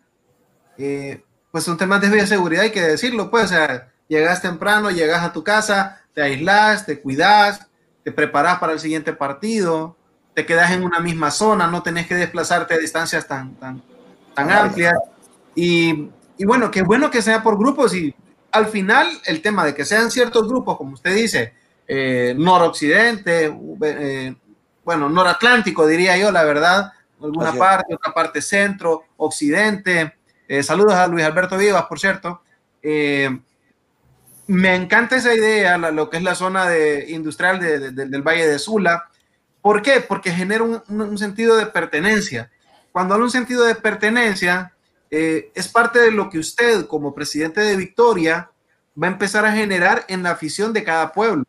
eh, pues son temas de seguridad, hay que decirlo, pues, o sea, llegas temprano, llegas a tu casa, te aislas, te cuidas, te preparas para el siguiente partido, te quedas en una misma zona, no tenés que desplazarte a distancias tan, tan, tan amplias. Y, y bueno, qué bueno que sea por grupos y al final el tema de que sean ciertos grupos, como usted dice, eh, noroccidente, eh, bueno, noratlántico diría yo, la verdad, alguna parte, otra parte centro, occidente. Eh, saludos a Luis Alberto Vivas, por cierto. Eh, me encanta esa idea, lo que es la zona de, industrial del Valle de Sula. ¿Por qué? Porque genera un, sentido de pertenencia. Cuando habla un sentido de pertenencia, eh, es parte de lo que usted como presidente de Victoria va a empezar a generar en la afición de cada pueblo.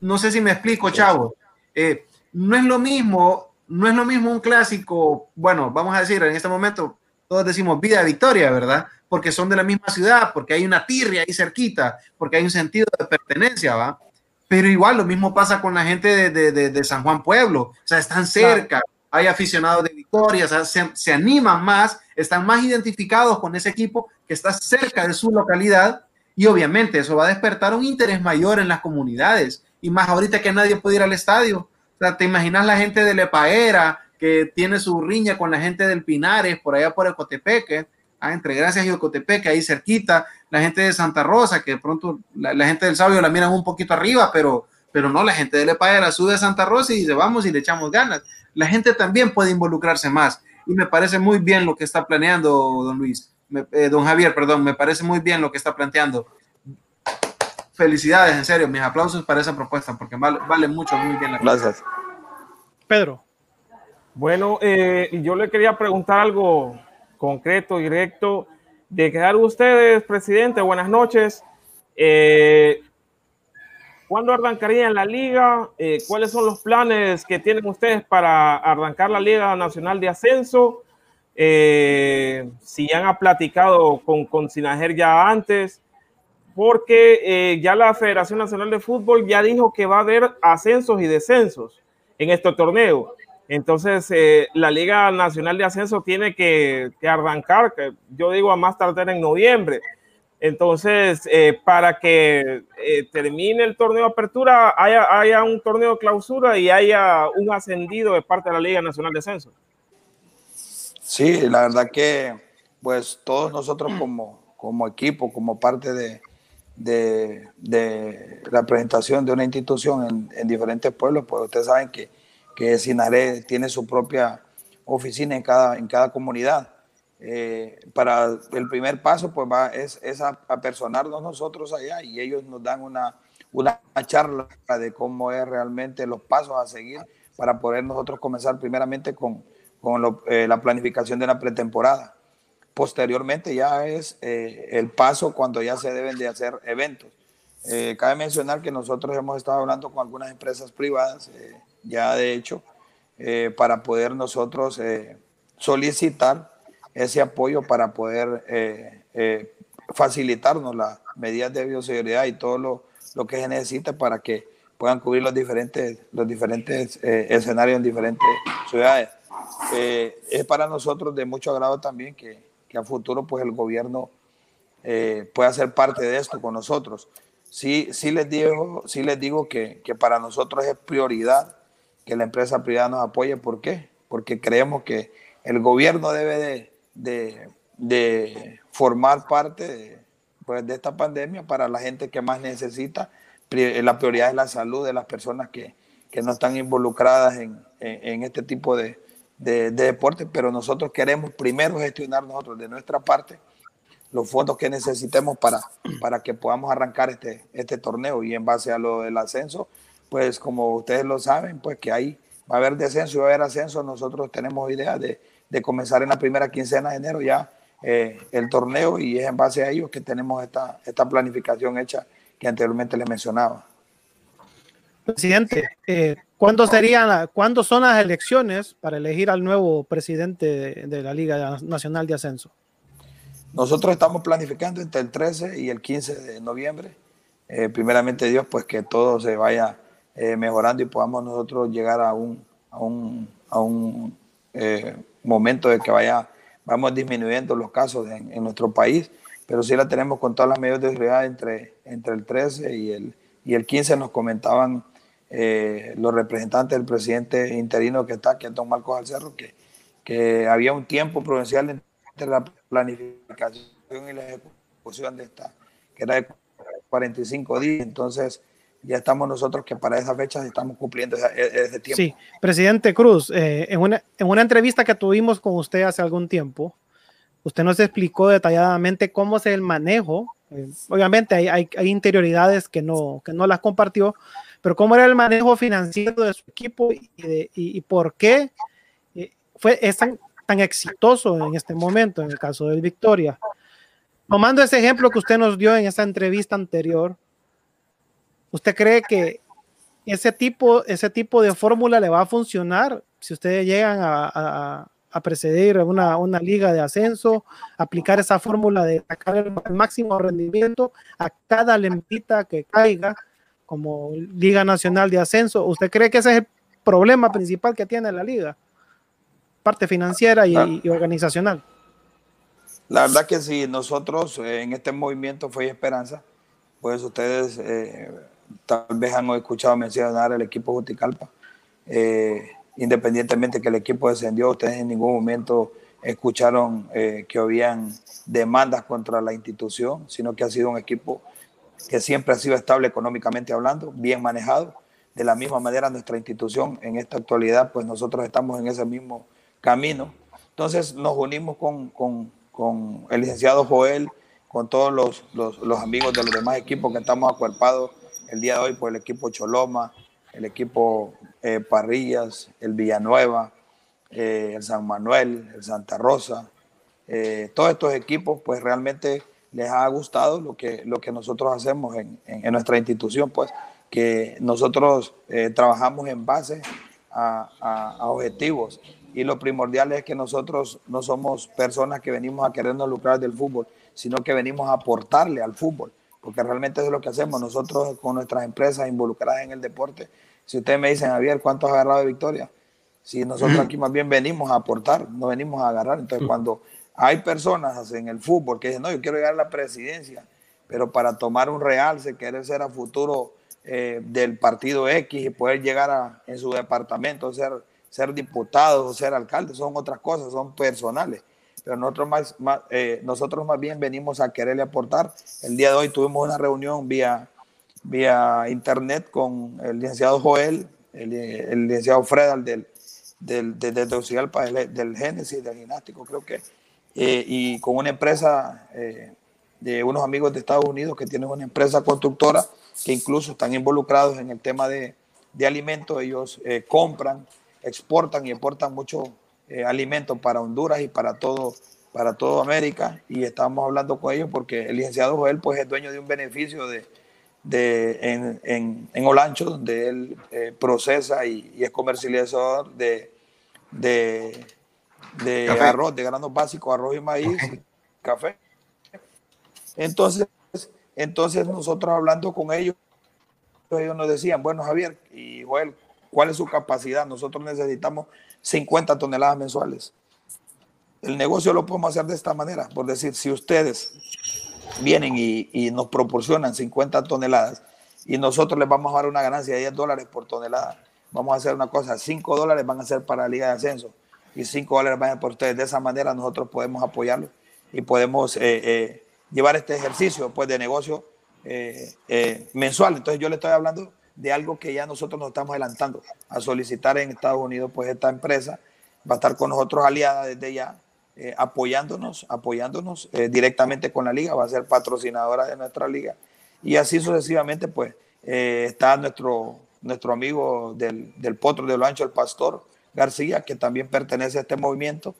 No sé si me explico, chavo. Eh, no es lo mismo, no es lo mismo un clásico, bueno, vamos a decir en este momento, todos decimos vida Victoria, ¿verdad? Porque son de la misma ciudad, porque hay una tirria ahí cerquita, porque hay un sentido de pertenencia, ¿va? Pero igual lo mismo pasa con la gente de, de, de San Juan Pueblo, o sea, están cerca, hay aficionados de Victoria, o sea, se, se, animan más, están más identificados con ese equipo que está cerca de su localidad y obviamente eso va a despertar un interés mayor en las comunidades y más ahorita que nadie puede ir al estadio. O sea, te imaginas la gente de Lepaera que tiene su riña con la gente del Pinares por allá por el Cotepeque Ah, entre Gracias y Ocotepec, ahí cerquita, la gente de Santa Rosa, que de pronto la, gente del Sabio la miran un poquito arriba, pero, pero no, la gente de la sube a Santa Rosa y dice, vamos y le echamos ganas. La gente también puede involucrarse más y me parece muy bien lo que está planeando don Luis, eh, don Javier, perdón, me parece muy bien lo que está planteando. Felicidades, en serio, mis aplausos para esa propuesta porque vale, mucho, muy bien la Gracias. Pedro. Bueno, eh, yo le quería preguntar algo concreto, directo, de quedar ustedes, presidente, buenas noches. Eh, ¿Cuándo arrancarían la liga? Eh, ¿Cuáles son los planes que tienen ustedes para arrancar la Liga Nacional de Ascenso? Eh, si ya han platicado con, con Sinajer ya antes, porque eh, ya la Federación Nacional de Fútbol ya dijo que va a haber ascensos y descensos en este torneo. Entonces, eh, la Liga Nacional de Ascenso tiene que, arrancar, que yo digo a más tardar en noviembre. Entonces, eh, para que eh, termine el torneo de apertura, haya, un torneo de clausura y haya un ascendido de parte de la Liga Nacional de Ascenso. Sí, la verdad que, pues todos nosotros como, como equipo, como parte de, de, la presentación de una institución en, en diferentes pueblos, pues ustedes saben que que Sinaré tiene su propia oficina en cada, en cada comunidad. Eh, para el primer paso, pues va, es, es a, personarnos nosotros allá y ellos nos dan una, una charla de cómo es realmente los pasos a seguir para poder nosotros comenzar primeramente con, con eh, la planificación de la pretemporada. Posteriormente ya es eh, el paso cuando ya se deben de hacer eventos. cabe mencionar que nosotros hemos estado hablando con algunas empresas privadas ya de hecho, eh, para poder nosotros eh, solicitar ese apoyo para poder eh, facilitarnos las medidas de bioseguridad y todo lo, lo, que se necesita para que puedan cubrir los diferentes, los diferentes escenarios en diferentes ciudades. es para nosotros de mucho agrado también que, que a futuro pues el gobierno pueda ser parte de esto con nosotros. Sí, sí les digo, sí les digo que, que para nosotros es prioridad que la empresa privada nos apoye. ¿Por qué? Porque creemos que el gobierno debe de, de, formar parte pues, de esta pandemia para la gente que más necesita. La prioridad es la salud de las personas que, que no están involucradas en, en, este tipo de, de, de deporte, pero nosotros queremos primero gestionar nosotros de nuestra parte los fondos que necesitemos para, para que podamos arrancar este, este torneo y en base a lo del ascenso, pues como ustedes lo saben, pues que ahí va a haber descenso y va a haber ascenso, nosotros tenemos idea de, de comenzar en la primera quincena de enero ya eh, el torneo y es en base a ello que tenemos esta, esta planificación hecha que anteriormente les mencionaba. Presidente, eh, ¿cuándo, serían, ¿cuándo son las elecciones para elegir al nuevo presidente de, de la Liga Nacional de Ascenso? Nosotros estamos planificando entre el 13 y el 15 de noviembre. Eh, primeramente Dios, pues que todo se vaya eh, mejorando y podamos nosotros llegar a un, a un, a un eh, momento de que vaya, vamos disminuyendo los casos en, en, nuestro país, pero sí la tenemos con todas las medidas de seguridad entre, entre el 13 y el, y el 15 nos comentaban los representantes del presidente interino que está aquí, don Marcos Alcerro, que, que había un tiempo prudencial la planificación y la ejecución de esta, que era de 45 días. Entonces, ya estamos nosotros que para esas fechas estamos cumpliendo ese, tiempo. Sí, presidente Cruz, eh, en, una, en una entrevista que tuvimos con usted hace algún tiempo, usted nos explicó detalladamente cómo es el manejo. Eh, obviamente hay, hay, hay, interioridades que no, que no las compartió, pero cómo era el manejo financiero de su equipo y, de, y, y por qué eh, fue, es tan, tan exitoso en este momento, en el caso del Victoria. Tomando ese ejemplo que usted nos dio en esa entrevista anterior, ¿usted cree que ese tipo, ese tipo de fórmula le va a funcionar si ustedes llegan a, a, a preceder una, una, liga de ascenso, aplicar esa fórmula de sacar el, máximo rendimiento a cada lempita que caiga como Liga Nacional de Ascenso? ¿Usted cree que ese es el problema principal que tiene la liga? parte financiera y, y, organizacional. La verdad que sí, nosotros eh, en este movimiento Fue Esperanza, pues ustedes eh, tal vez han escuchado mencionar el equipo Juticalpa. Eh, independientemente que el equipo descendió, ustedes en ningún momento escucharon eh, que habían demandas contra la institución, sino que ha sido un equipo que siempre ha sido estable económicamente hablando, bien manejado. De la misma manera nuestra institución en esta actualidad, pues nosotros estamos en ese mismo camino. Entonces nos unimos con, con, con el licenciado Joel, con todos los, los, los, amigos de los demás equipos que estamos acuerpados el día de hoy por el equipo Choloma, el equipo eh, Parrillas, el Villanueva, eh, el San Manuel, el Santa Rosa. Eh, todos estos equipos pues realmente les ha gustado lo que, lo que nosotros hacemos en, en, nuestra institución, pues que nosotros trabajamos en base a, a, a objetivos y lo primordial es que nosotros no somos personas que venimos a querernos lucrar del fútbol, sino que venimos a aportarle al fútbol, porque realmente es lo que hacemos nosotros con nuestras empresas involucradas en el deporte. Si ustedes me dicen, Javier, ¿cuánto has agarrado de victoria? Si nosotros aquí más bien venimos a aportar, no venimos a agarrar. Entonces, cuando hay personas en el fútbol que dicen, no, yo quiero llegar a la presidencia, pero para tomar un realce, querer ser a futuro eh, del partido X y poder llegar a, en su departamento, ser ser diputados o ser alcaldes, son otras cosas, son personales. Pero nosotros más, eh, nosotros más bien venimos a quererle aportar. El día de hoy tuvimos una reunión vía, vía internet con el licenciado Joel, el, licenciado Fredal del, del, de, de del, del Génesis, del gimnástico, creo que, eh, y con una empresa eh, de unos amigos de Estados Unidos que tienen una empresa constructora que incluso están involucrados en el tema de, de alimentos. Ellos compran exportan y exportan mucho eh, alimento para Honduras y para todo, para toda América. Y estamos hablando con ellos porque el licenciado Joel pues, es dueño de un beneficio de, de, en, en, en Olancho, donde él eh, procesa y, y, es comercializador de, de, de arroz, de granos básicos, arroz y maíz, okay. café. Entonces, entonces nosotros hablando con ellos, ellos nos decían, bueno Javier y Joel, ¿Cuál es su capacidad? Nosotros necesitamos 50 toneladas mensuales. El negocio lo podemos hacer de esta manera, por decir, si ustedes vienen y, nos proporcionan 50 toneladas y nosotros les vamos a dar una ganancia de 10 dólares por tonelada, vamos a hacer una cosa, 5 dólares van a ser para la Liga de Ascenso y 5 dólares van a ser por ustedes. De esa manera nosotros podemos apoyarlos y podemos eh, eh, llevar este ejercicio pues, de negocio eh, mensual. Entonces yo le estoy hablando de algo que ya nosotros nos estamos adelantando. A solicitar en Estados Unidos, pues esta empresa va a estar con nosotros aliada desde ya, eh, apoyándonos, apoyándonos directamente con la liga, va a ser patrocinadora de nuestra liga. Y así sucesivamente, pues está nuestro, nuestro amigo del, del potro de lo ancho, el pastor García, que también pertenece a este movimiento,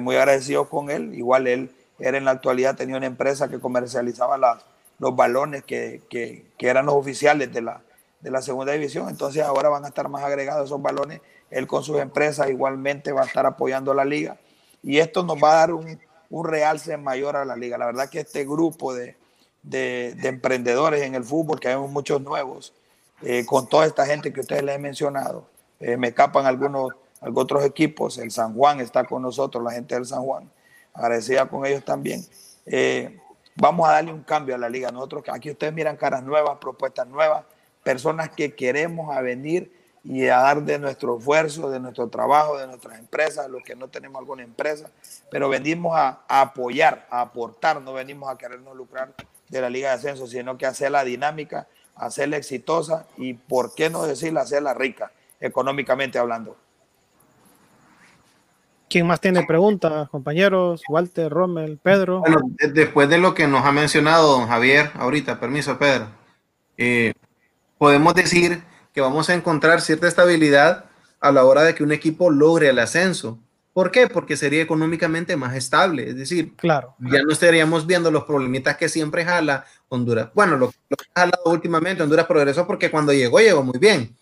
muy agradecido con él, igual él era en la actualidad, tenía una empresa que comercializaba las, los balones que, que, eran los oficiales de la, de la segunda división. Entonces ahora van a estar más agregados esos balones. Él con sus empresas igualmente va a estar apoyando la liga. Y esto nos va a dar un, un realce mayor a la liga. La verdad que este grupo de, de, de emprendedores en el fútbol, que hay muchos nuevos, eh, con toda esta gente que ustedes les he mencionado, eh, me escapan algunos, algunos otros equipos. El San Juan está con nosotros, la gente del San Juan agradecida con ellos también. Eh, vamos a darle un cambio a la liga. Nosotros, aquí ustedes miran caras nuevas, propuestas nuevas, personas que queremos a venir y a dar de nuestro esfuerzo, de nuestro trabajo, de nuestras empresas, los que no tenemos alguna empresa, pero venimos a, a apoyar, a aportar, no venimos a querernos lucrar de la Liga de Ascenso, sino que hacerla dinámica, hacerla exitosa y, ¿por qué no decirla, hacerla rica, económicamente hablando? ¿Quién más tiene preguntas, compañeros? Walter, Rommel, Pedro. Bueno, después de lo que nos ha mencionado don Javier, ahorita, permiso, Pedro, eh, podemos decir que vamos a encontrar cierta estabilidad a la hora de que un equipo logre el ascenso. ¿Por qué? Porque sería económicamente más estable. Es decir, claro. ya no estaríamos viendo los problemitas que siempre jala Honduras. Bueno, lo, lo que ha jalado últimamente Honduras progresó porque cuando llegó, llegó muy bien.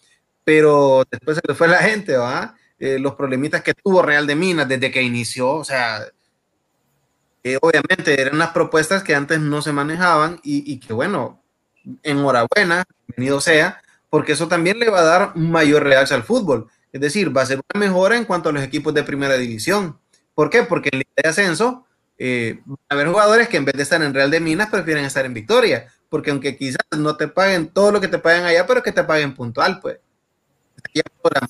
Pero después se le fue la gente, ¿va? Eh, los problemitas que tuvo Real de Minas desde que inició, o sea, eh, obviamente eran unas propuestas que antes no se manejaban y, y, que bueno, enhorabuena, bienvenido sea, porque eso también le va a dar mayor realce al fútbol. Es decir, va a ser una mejora en cuanto a los equipos de primera división. ¿Por qué? Porque en Liga de Ascenso eh, van a haber jugadores que en vez de estar en Real de Minas prefieren estar en Victoria, porque aunque quizás no te paguen todo lo que te pagan allá, pero que te paguen puntual, pues ya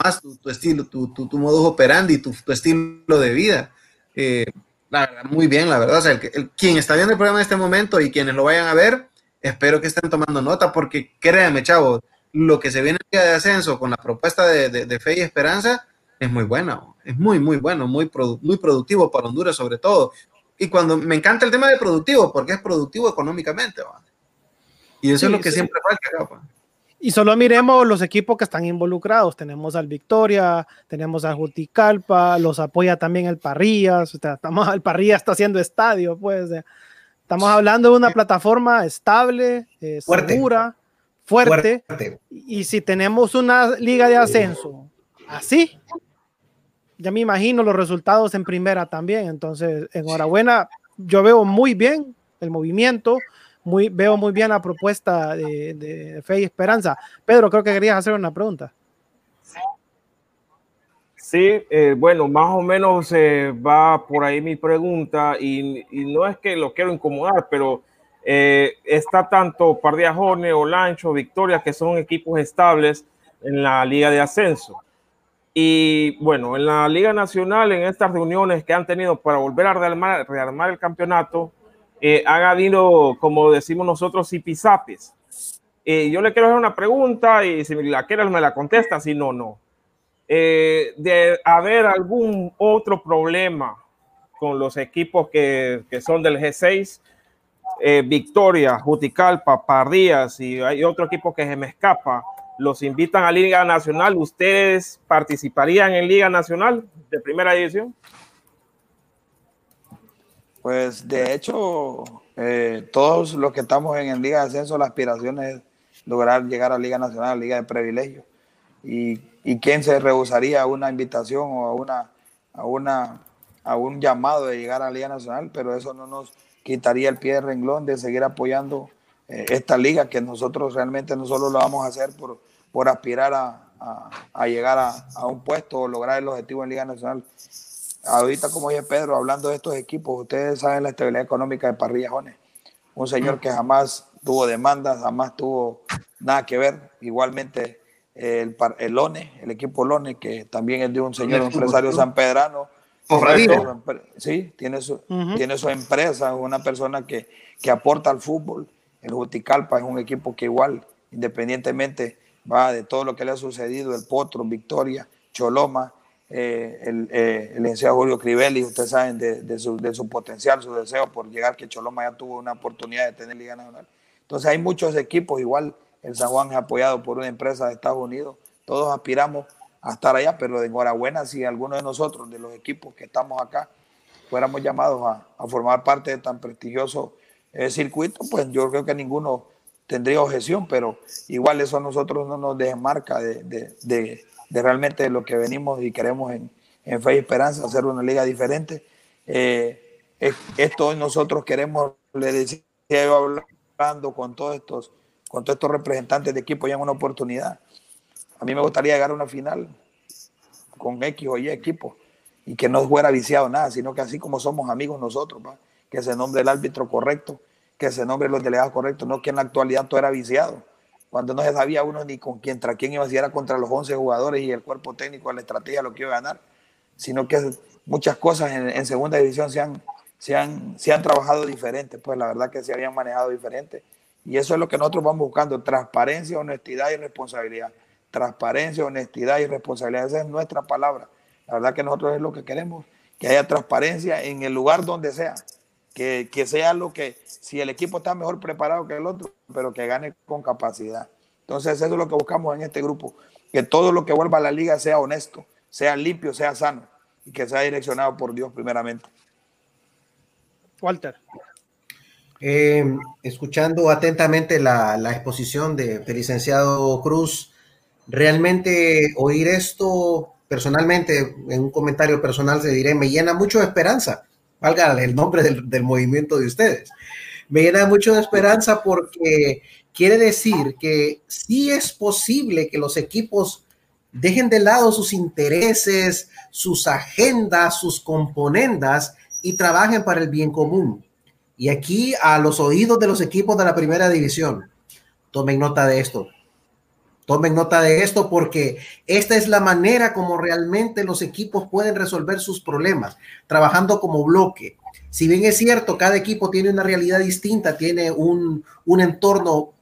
más tu, tu estilo, tu, tu, tu, modus operandi, tu, estilo de vida. Eh, la, muy bien, la verdad. O sea, el, el, quien está viendo el programa en este momento y quienes lo vayan a ver, espero que estén tomando nota, porque créanme, chavo, lo que se viene de ascenso con la propuesta de, de, de, fe y esperanza es muy bueno, es muy, muy bueno, muy, produ muy productivo para Honduras sobre todo. Y cuando me encanta el tema de productivo, porque es productivo económicamente. ¿va? Y eso sí, es lo que sí. siempre falta. ¿va? Y solo miremos los equipos que están involucrados. Tenemos al Victoria, tenemos al Juticalpa, los apoya también el Parrillas. O sea, estamos, el Parrilla está haciendo estadio, pues. Estamos hablando de una plataforma estable, eh, fuerte. segura, fuerte, fuerte. Y si tenemos una liga de ascenso así, ya me imagino los resultados en primera también. Entonces, enhorabuena. Yo veo muy bien el movimiento muy, veo muy bien la propuesta de, de, fe y esperanza. Pedro, creo que querías hacer una pregunta. Sí, eh, bueno, más o menos eh, va por ahí mi pregunta y, no es que lo quiero incomodar, pero eh, está tanto Pardiajone, Olancho, Victoria, que son equipos estables en la liga de ascenso. Y bueno, en la Liga Nacional, en estas reuniones que han tenido para volver a rearmar, el campeonato, eh, han habido, como decimos nosotros, zipizapis. Eh, yo le quiero hacer una pregunta y si la quieres me la contesta, si no, no. Eh, de haber algún otro problema con los equipos que, que son del G6, eh, Victoria, Juticalpa, Pardías y hay otro equipo que se me escapa, los invitan a Liga Nacional, ¿ustedes participarían en Liga Nacional de primera división? Pues de hecho, eh, todos los que estamos en, en, Liga de Ascenso, la aspiración es lograr llegar a Liga Nacional, Liga de Privilegio. Y, y quién se rehusaría a una invitación o a, una, a, una, a un llamado de llegar a Liga Nacional, pero eso no nos quitaría el pie de renglón de seguir apoyando eh, esta liga, que nosotros realmente no solo lo vamos a hacer por, por aspirar a, a, a llegar a, a un puesto o lograr el objetivo en Liga Nacional, ahorita como dice Pedro, hablando de estos equipos, ustedes saben la estabilidad económica de Parrilla Jones. Un señor que jamás tuvo demandas, jamás tuvo nada que ver. Igualmente el, el ONE, el equipo LONE, que también es de un señor empresario sanpedrano, Sí, tiene su, tiene su empresa, es una persona que, que aporta al fútbol. El Juticalpa es un equipo que igual, independientemente va de todo lo que le ha sucedido, el Potro, Victoria, Choloma, eh, el, eh, el licenciado Julio Crivelli, ustedes saben de, de, su, de, su, potencial, su deseo por llegar, que Choloma ya tuvo una oportunidad de tener Liga Nacional. Entonces hay muchos equipos, igual el San Juan es apoyado por una empresa de Estados Unidos, todos aspiramos a estar allá, pero de enhorabuena si alguno de nosotros, de los equipos que estamos acá, fuéramos llamados a, formar parte de tan prestigioso eh, circuito, pues yo creo que ninguno tendría objeción, pero igual eso a nosotros no nos desmarca de, de, de, de realmente lo que venimos y queremos en, en Fe y Esperanza, hacer una liga diferente. Eh, esto nosotros queremos, le decía yo hablando con todos estos, con todos estos representantes de equipo ya en una oportunidad a mí me gustaría llegar a una final con X o Y equipo y que no fuera viciado nada, sino que así como somos amigos nosotros, que se nombre el árbitro correcto, que se nombre los delegados correctos, no que en la actualidad todo era viciado. Cuando no se sabía uno ni con quién, contra quién iba, si era contra los 11 jugadores y el cuerpo técnico, la estrategia, lo que iba a ganar, sino que muchas cosas en, segunda división se han, se, han, se han trabajado diferente, pues la verdad que se habían manejado diferente. Y eso es lo que nosotros vamos buscando, transparencia, honestidad y responsabilidad transparencia, honestidad y responsabilidad. Esa es nuestra palabra. La verdad que nosotros es lo que queremos, que haya transparencia en el lugar donde sea, que, que sea lo que, si el equipo está mejor preparado que el otro, pero que gane con capacidad. Entonces eso es lo que buscamos en este grupo, que todo lo que vuelva a la liga sea honesto, sea limpio, sea sano y que sea direccionado por Dios primeramente. Walter. Eh, escuchando atentamente la, exposición de, del licenciado Cruz, realmente oír esto personalmente, en un comentario personal se diré, me llena mucho de esperanza, valga el nombre del, del movimiento de ustedes, me llena mucho de esperanza porque quiere decir que sí es posible que los equipos dejen de lado sus intereses, sus agendas, sus componendas y trabajen para el bien común. Y aquí a los oídos de los equipos de la primera división, tomen nota de esto. Tomen nota de esto porque esta es la manera como realmente los equipos pueden resolver sus problemas, trabajando como bloque. Si bien es cierto, cada equipo tiene una realidad distinta, tiene un, un entorno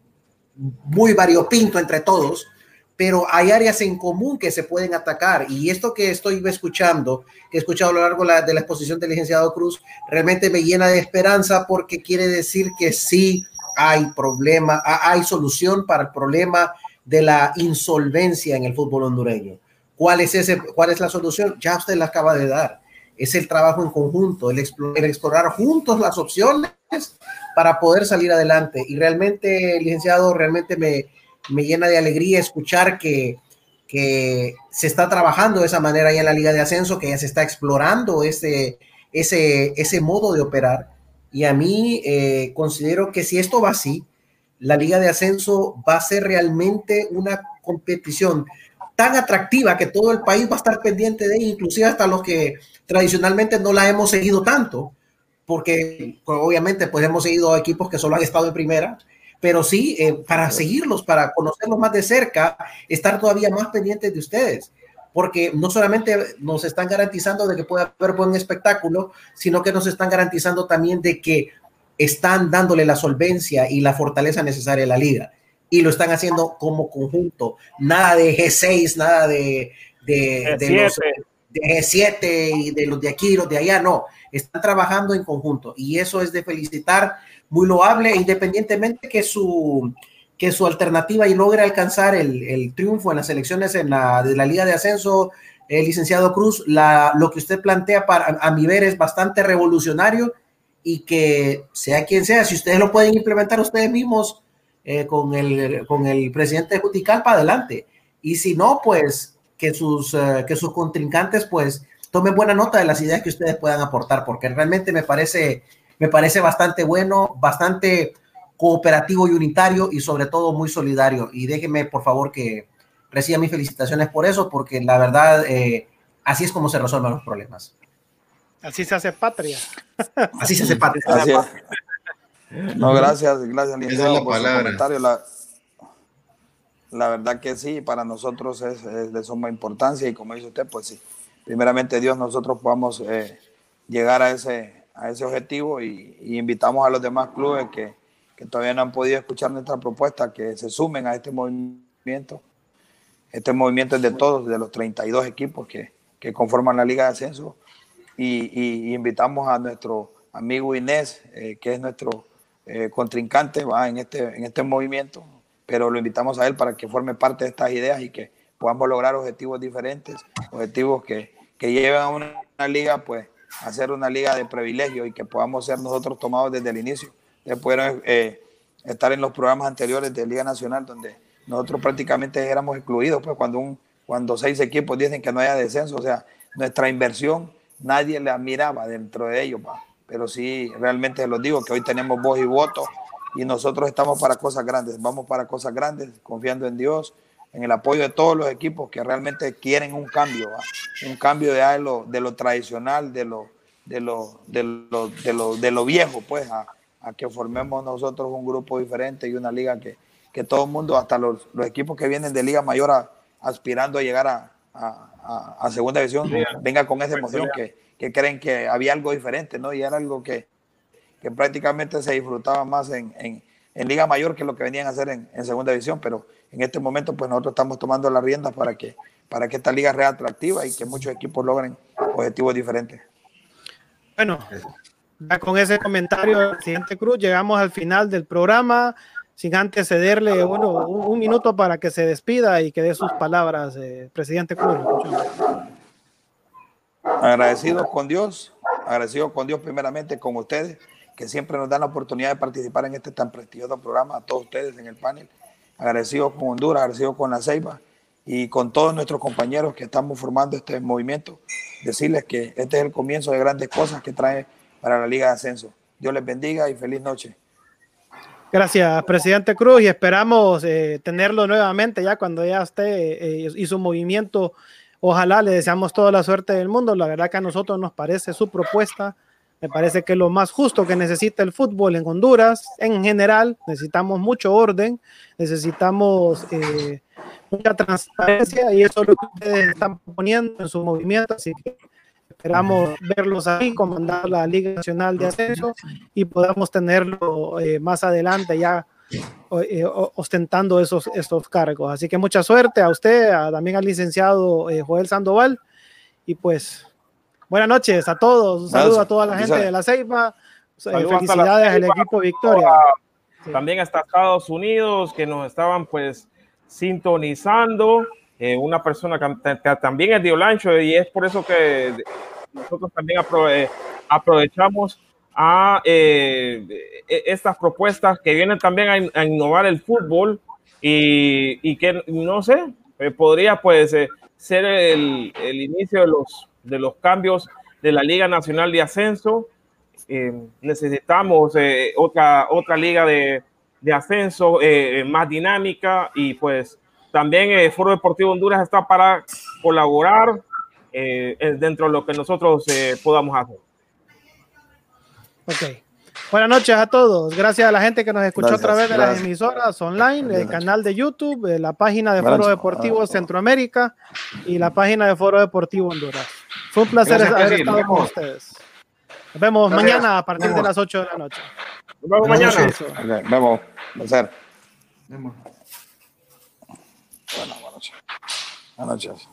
muy variopinto entre todos, pero hay áreas en común que se pueden atacar. Y esto que estoy escuchando, que he escuchado a lo largo de la exposición del licenciado Cruz, realmente me llena de esperanza porque quiere decir que sí hay problema, hay solución para el problema de la insolvencia en el fútbol hondureño. ¿Cuál es, ese, ¿Cuál es la solución? Ya usted la acaba de dar. Es el trabajo en conjunto, el, explorar juntos las opciones para poder salir adelante. Y realmente, licenciado, realmente me, me llena de alegría escuchar que, que se está trabajando de esa manera ya en la Liga de Ascenso, que ya se está explorando ese, ese, ese modo de operar. Y a mí eh, considero que si esto va así, la Liga de Ascenso va a ser realmente una competición tan atractiva que todo el país va a estar pendiente de ella, inclusive hasta los que tradicionalmente no la hemos seguido tanto, porque pues, obviamente pues hemos seguido equipos que solo han estado en primera, pero sí, eh, para seguirlos, para conocerlos más de cerca, estar todavía más pendientes de ustedes, porque no solamente nos están garantizando de que pueda haber buen espectáculo, sino que nos están garantizando también de que están dándole la solvencia y la fortaleza necesaria a la liga. Y lo están haciendo como conjunto. Nada de G6, nada de, de, G7 y de los de aquí, los de allá, no. Están trabajando en conjunto y eso es de felicitar, muy loable, independientemente que su, que su alternativa y logre alcanzar el, triunfo en las elecciones en la, de la Liga de Ascenso, el licenciado Cruz, la, lo que usted plantea para, a mi ver es bastante revolucionario y que sea quien sea, si ustedes lo pueden implementar ustedes mismos eh, con, el, con el presidente de Juticalpa, adelante. Y si no, pues que sus, eh, que sus contrincantes pues tomen buena nota de las ideas que ustedes puedan aportar, porque realmente me parece, me parece bastante bueno, bastante cooperativo y unitario y sobre todo muy solidario. Y déjenme, por favor, que reciba mis felicitaciones por eso, porque la verdad, eh, así es como se resuelven los problemas. Así se hace patria. Así se hace patria. No, gracias, gracias, Esa es la palabra. La, la, verdad que sí, para nosotros es, de suma importancia y como dice usted, pues sí, primeramente Dios nosotros podamos eh, llegar a ese, a ese objetivo y, invitamos a los demás clubes que, que, todavía no han podido escuchar nuestra propuesta, que se sumen a este movimiento. Este movimiento es de todos, de los 32 equipos que, que conforman la Liga de Ascenso. Y, invitamos a nuestro amigo Inés, eh, que es nuestro eh, contrincante en este, en este movimiento, pero lo invitamos a él para que forme parte de estas ideas y que podamos lograr objetivos diferentes, objetivos que, que lleven a una, liga pues a ser una liga de privilegio y que podamos ser nosotros tomados desde el inicio, de poder eh, estar en los programas anteriores de Liga Nacional donde nosotros prácticamente éramos excluidos, pues cuando, un, cuando seis equipos dicen que no haya descenso, o sea, nuestra inversión nadie la miraba dentro de ellos, pa. Pero sí, realmente los digo que hoy tenemos voz y voto y nosotros estamos para cosas grandes, vamos para cosas grandes, confiando en Dios, en el apoyo de todos los equipos que realmente quieren un cambio, un cambio de lo, de lo tradicional, de lo, de lo, de lo, de lo, de lo viejo, pues, a, que formemos nosotros un grupo diferente y una liga que, que todo el mundo, hasta los, los, equipos que vienen de Liga Mayor aspirando a llegar a, a, a Segunda División, venga con esa emoción que que creen que había algo diferente, ¿no? Y era algo que, que prácticamente se disfrutaba más en, en, en, Liga Mayor que lo que venían a hacer en, en, Segunda División, pero en este momento pues nosotros estamos tomando las riendas para que, para que esta liga sea atractiva y que muchos equipos logren objetivos diferentes. Bueno, ya con ese comentario, presidente Cruz, llegamos al final del programa sin antes cederle bueno, un, minuto para que se despida y que dé sus palabras, eh, presidente Cruz. Agradecidos con Dios, agradecidos con Dios primeramente, con ustedes, que siempre nos dan la oportunidad de participar en este tan prestigioso programa, a todos ustedes en el panel. Agradecidos con Honduras, agradecidos con la Ceiba y con todos nuestros compañeros que estamos formando este movimiento. Decirles que este es el comienzo de grandes cosas que trae para la Liga de Ascenso. Dios les bendiga y feliz noche. Gracias, presidente Cruz, y esperamos eh, tenerlo nuevamente ya cuando ya esté eh, hizo un movimiento Ojalá le deseamos toda la suerte del mundo. La verdad que a nosotros nos parece su propuesta. Me parece que lo más justo que necesita el fútbol en Honduras. En general, necesitamos mucho orden, necesitamos eh, mucha transparencia y eso es lo que ustedes están proponiendo en su movimiento. Así que esperamos verlos ahí, comandar la Liga Nacional de Ascenso y podamos tenerlo eh, más adelante ya eh, ostentando esos, estos cargos. Así que mucha suerte a usted, también al licenciado eh, Joel Sandoval. Y pues, buenas noches a todos. Un saludo a toda la gente de la Ceiba. Eh, felicidades al equipo Victoria. También hasta Estados Unidos que nos estaban pues sintonizando. una persona que, también es de Olancho y es por eso que nosotros también aprovechamos a eh, e, estas propuestas que vienen también a, innovar el fútbol y, y, que no sé, eh, podría pues eh, ser el, el, inicio de los, de los cambios de la Liga Nacional de Ascenso. necesitamos otra, otra liga de, de ascenso más dinámica y pues también el Foro Deportivo Honduras está para colaborar dentro de lo que nosotros podamos hacer. Ok. Buenas noches a todos. Gracias a la gente que nos escuchó a través de las emisoras online, el canal de YouTube, la página de Foro Deportivo Centroamérica y la página de Foro Deportivo Honduras. Fue un placer haber estado con ustedes. Nos vemos mañana a partir de las 8 de la noche. Nos vemos mañana. Nos vemos. Placer. Buenas noches. Buenas noches.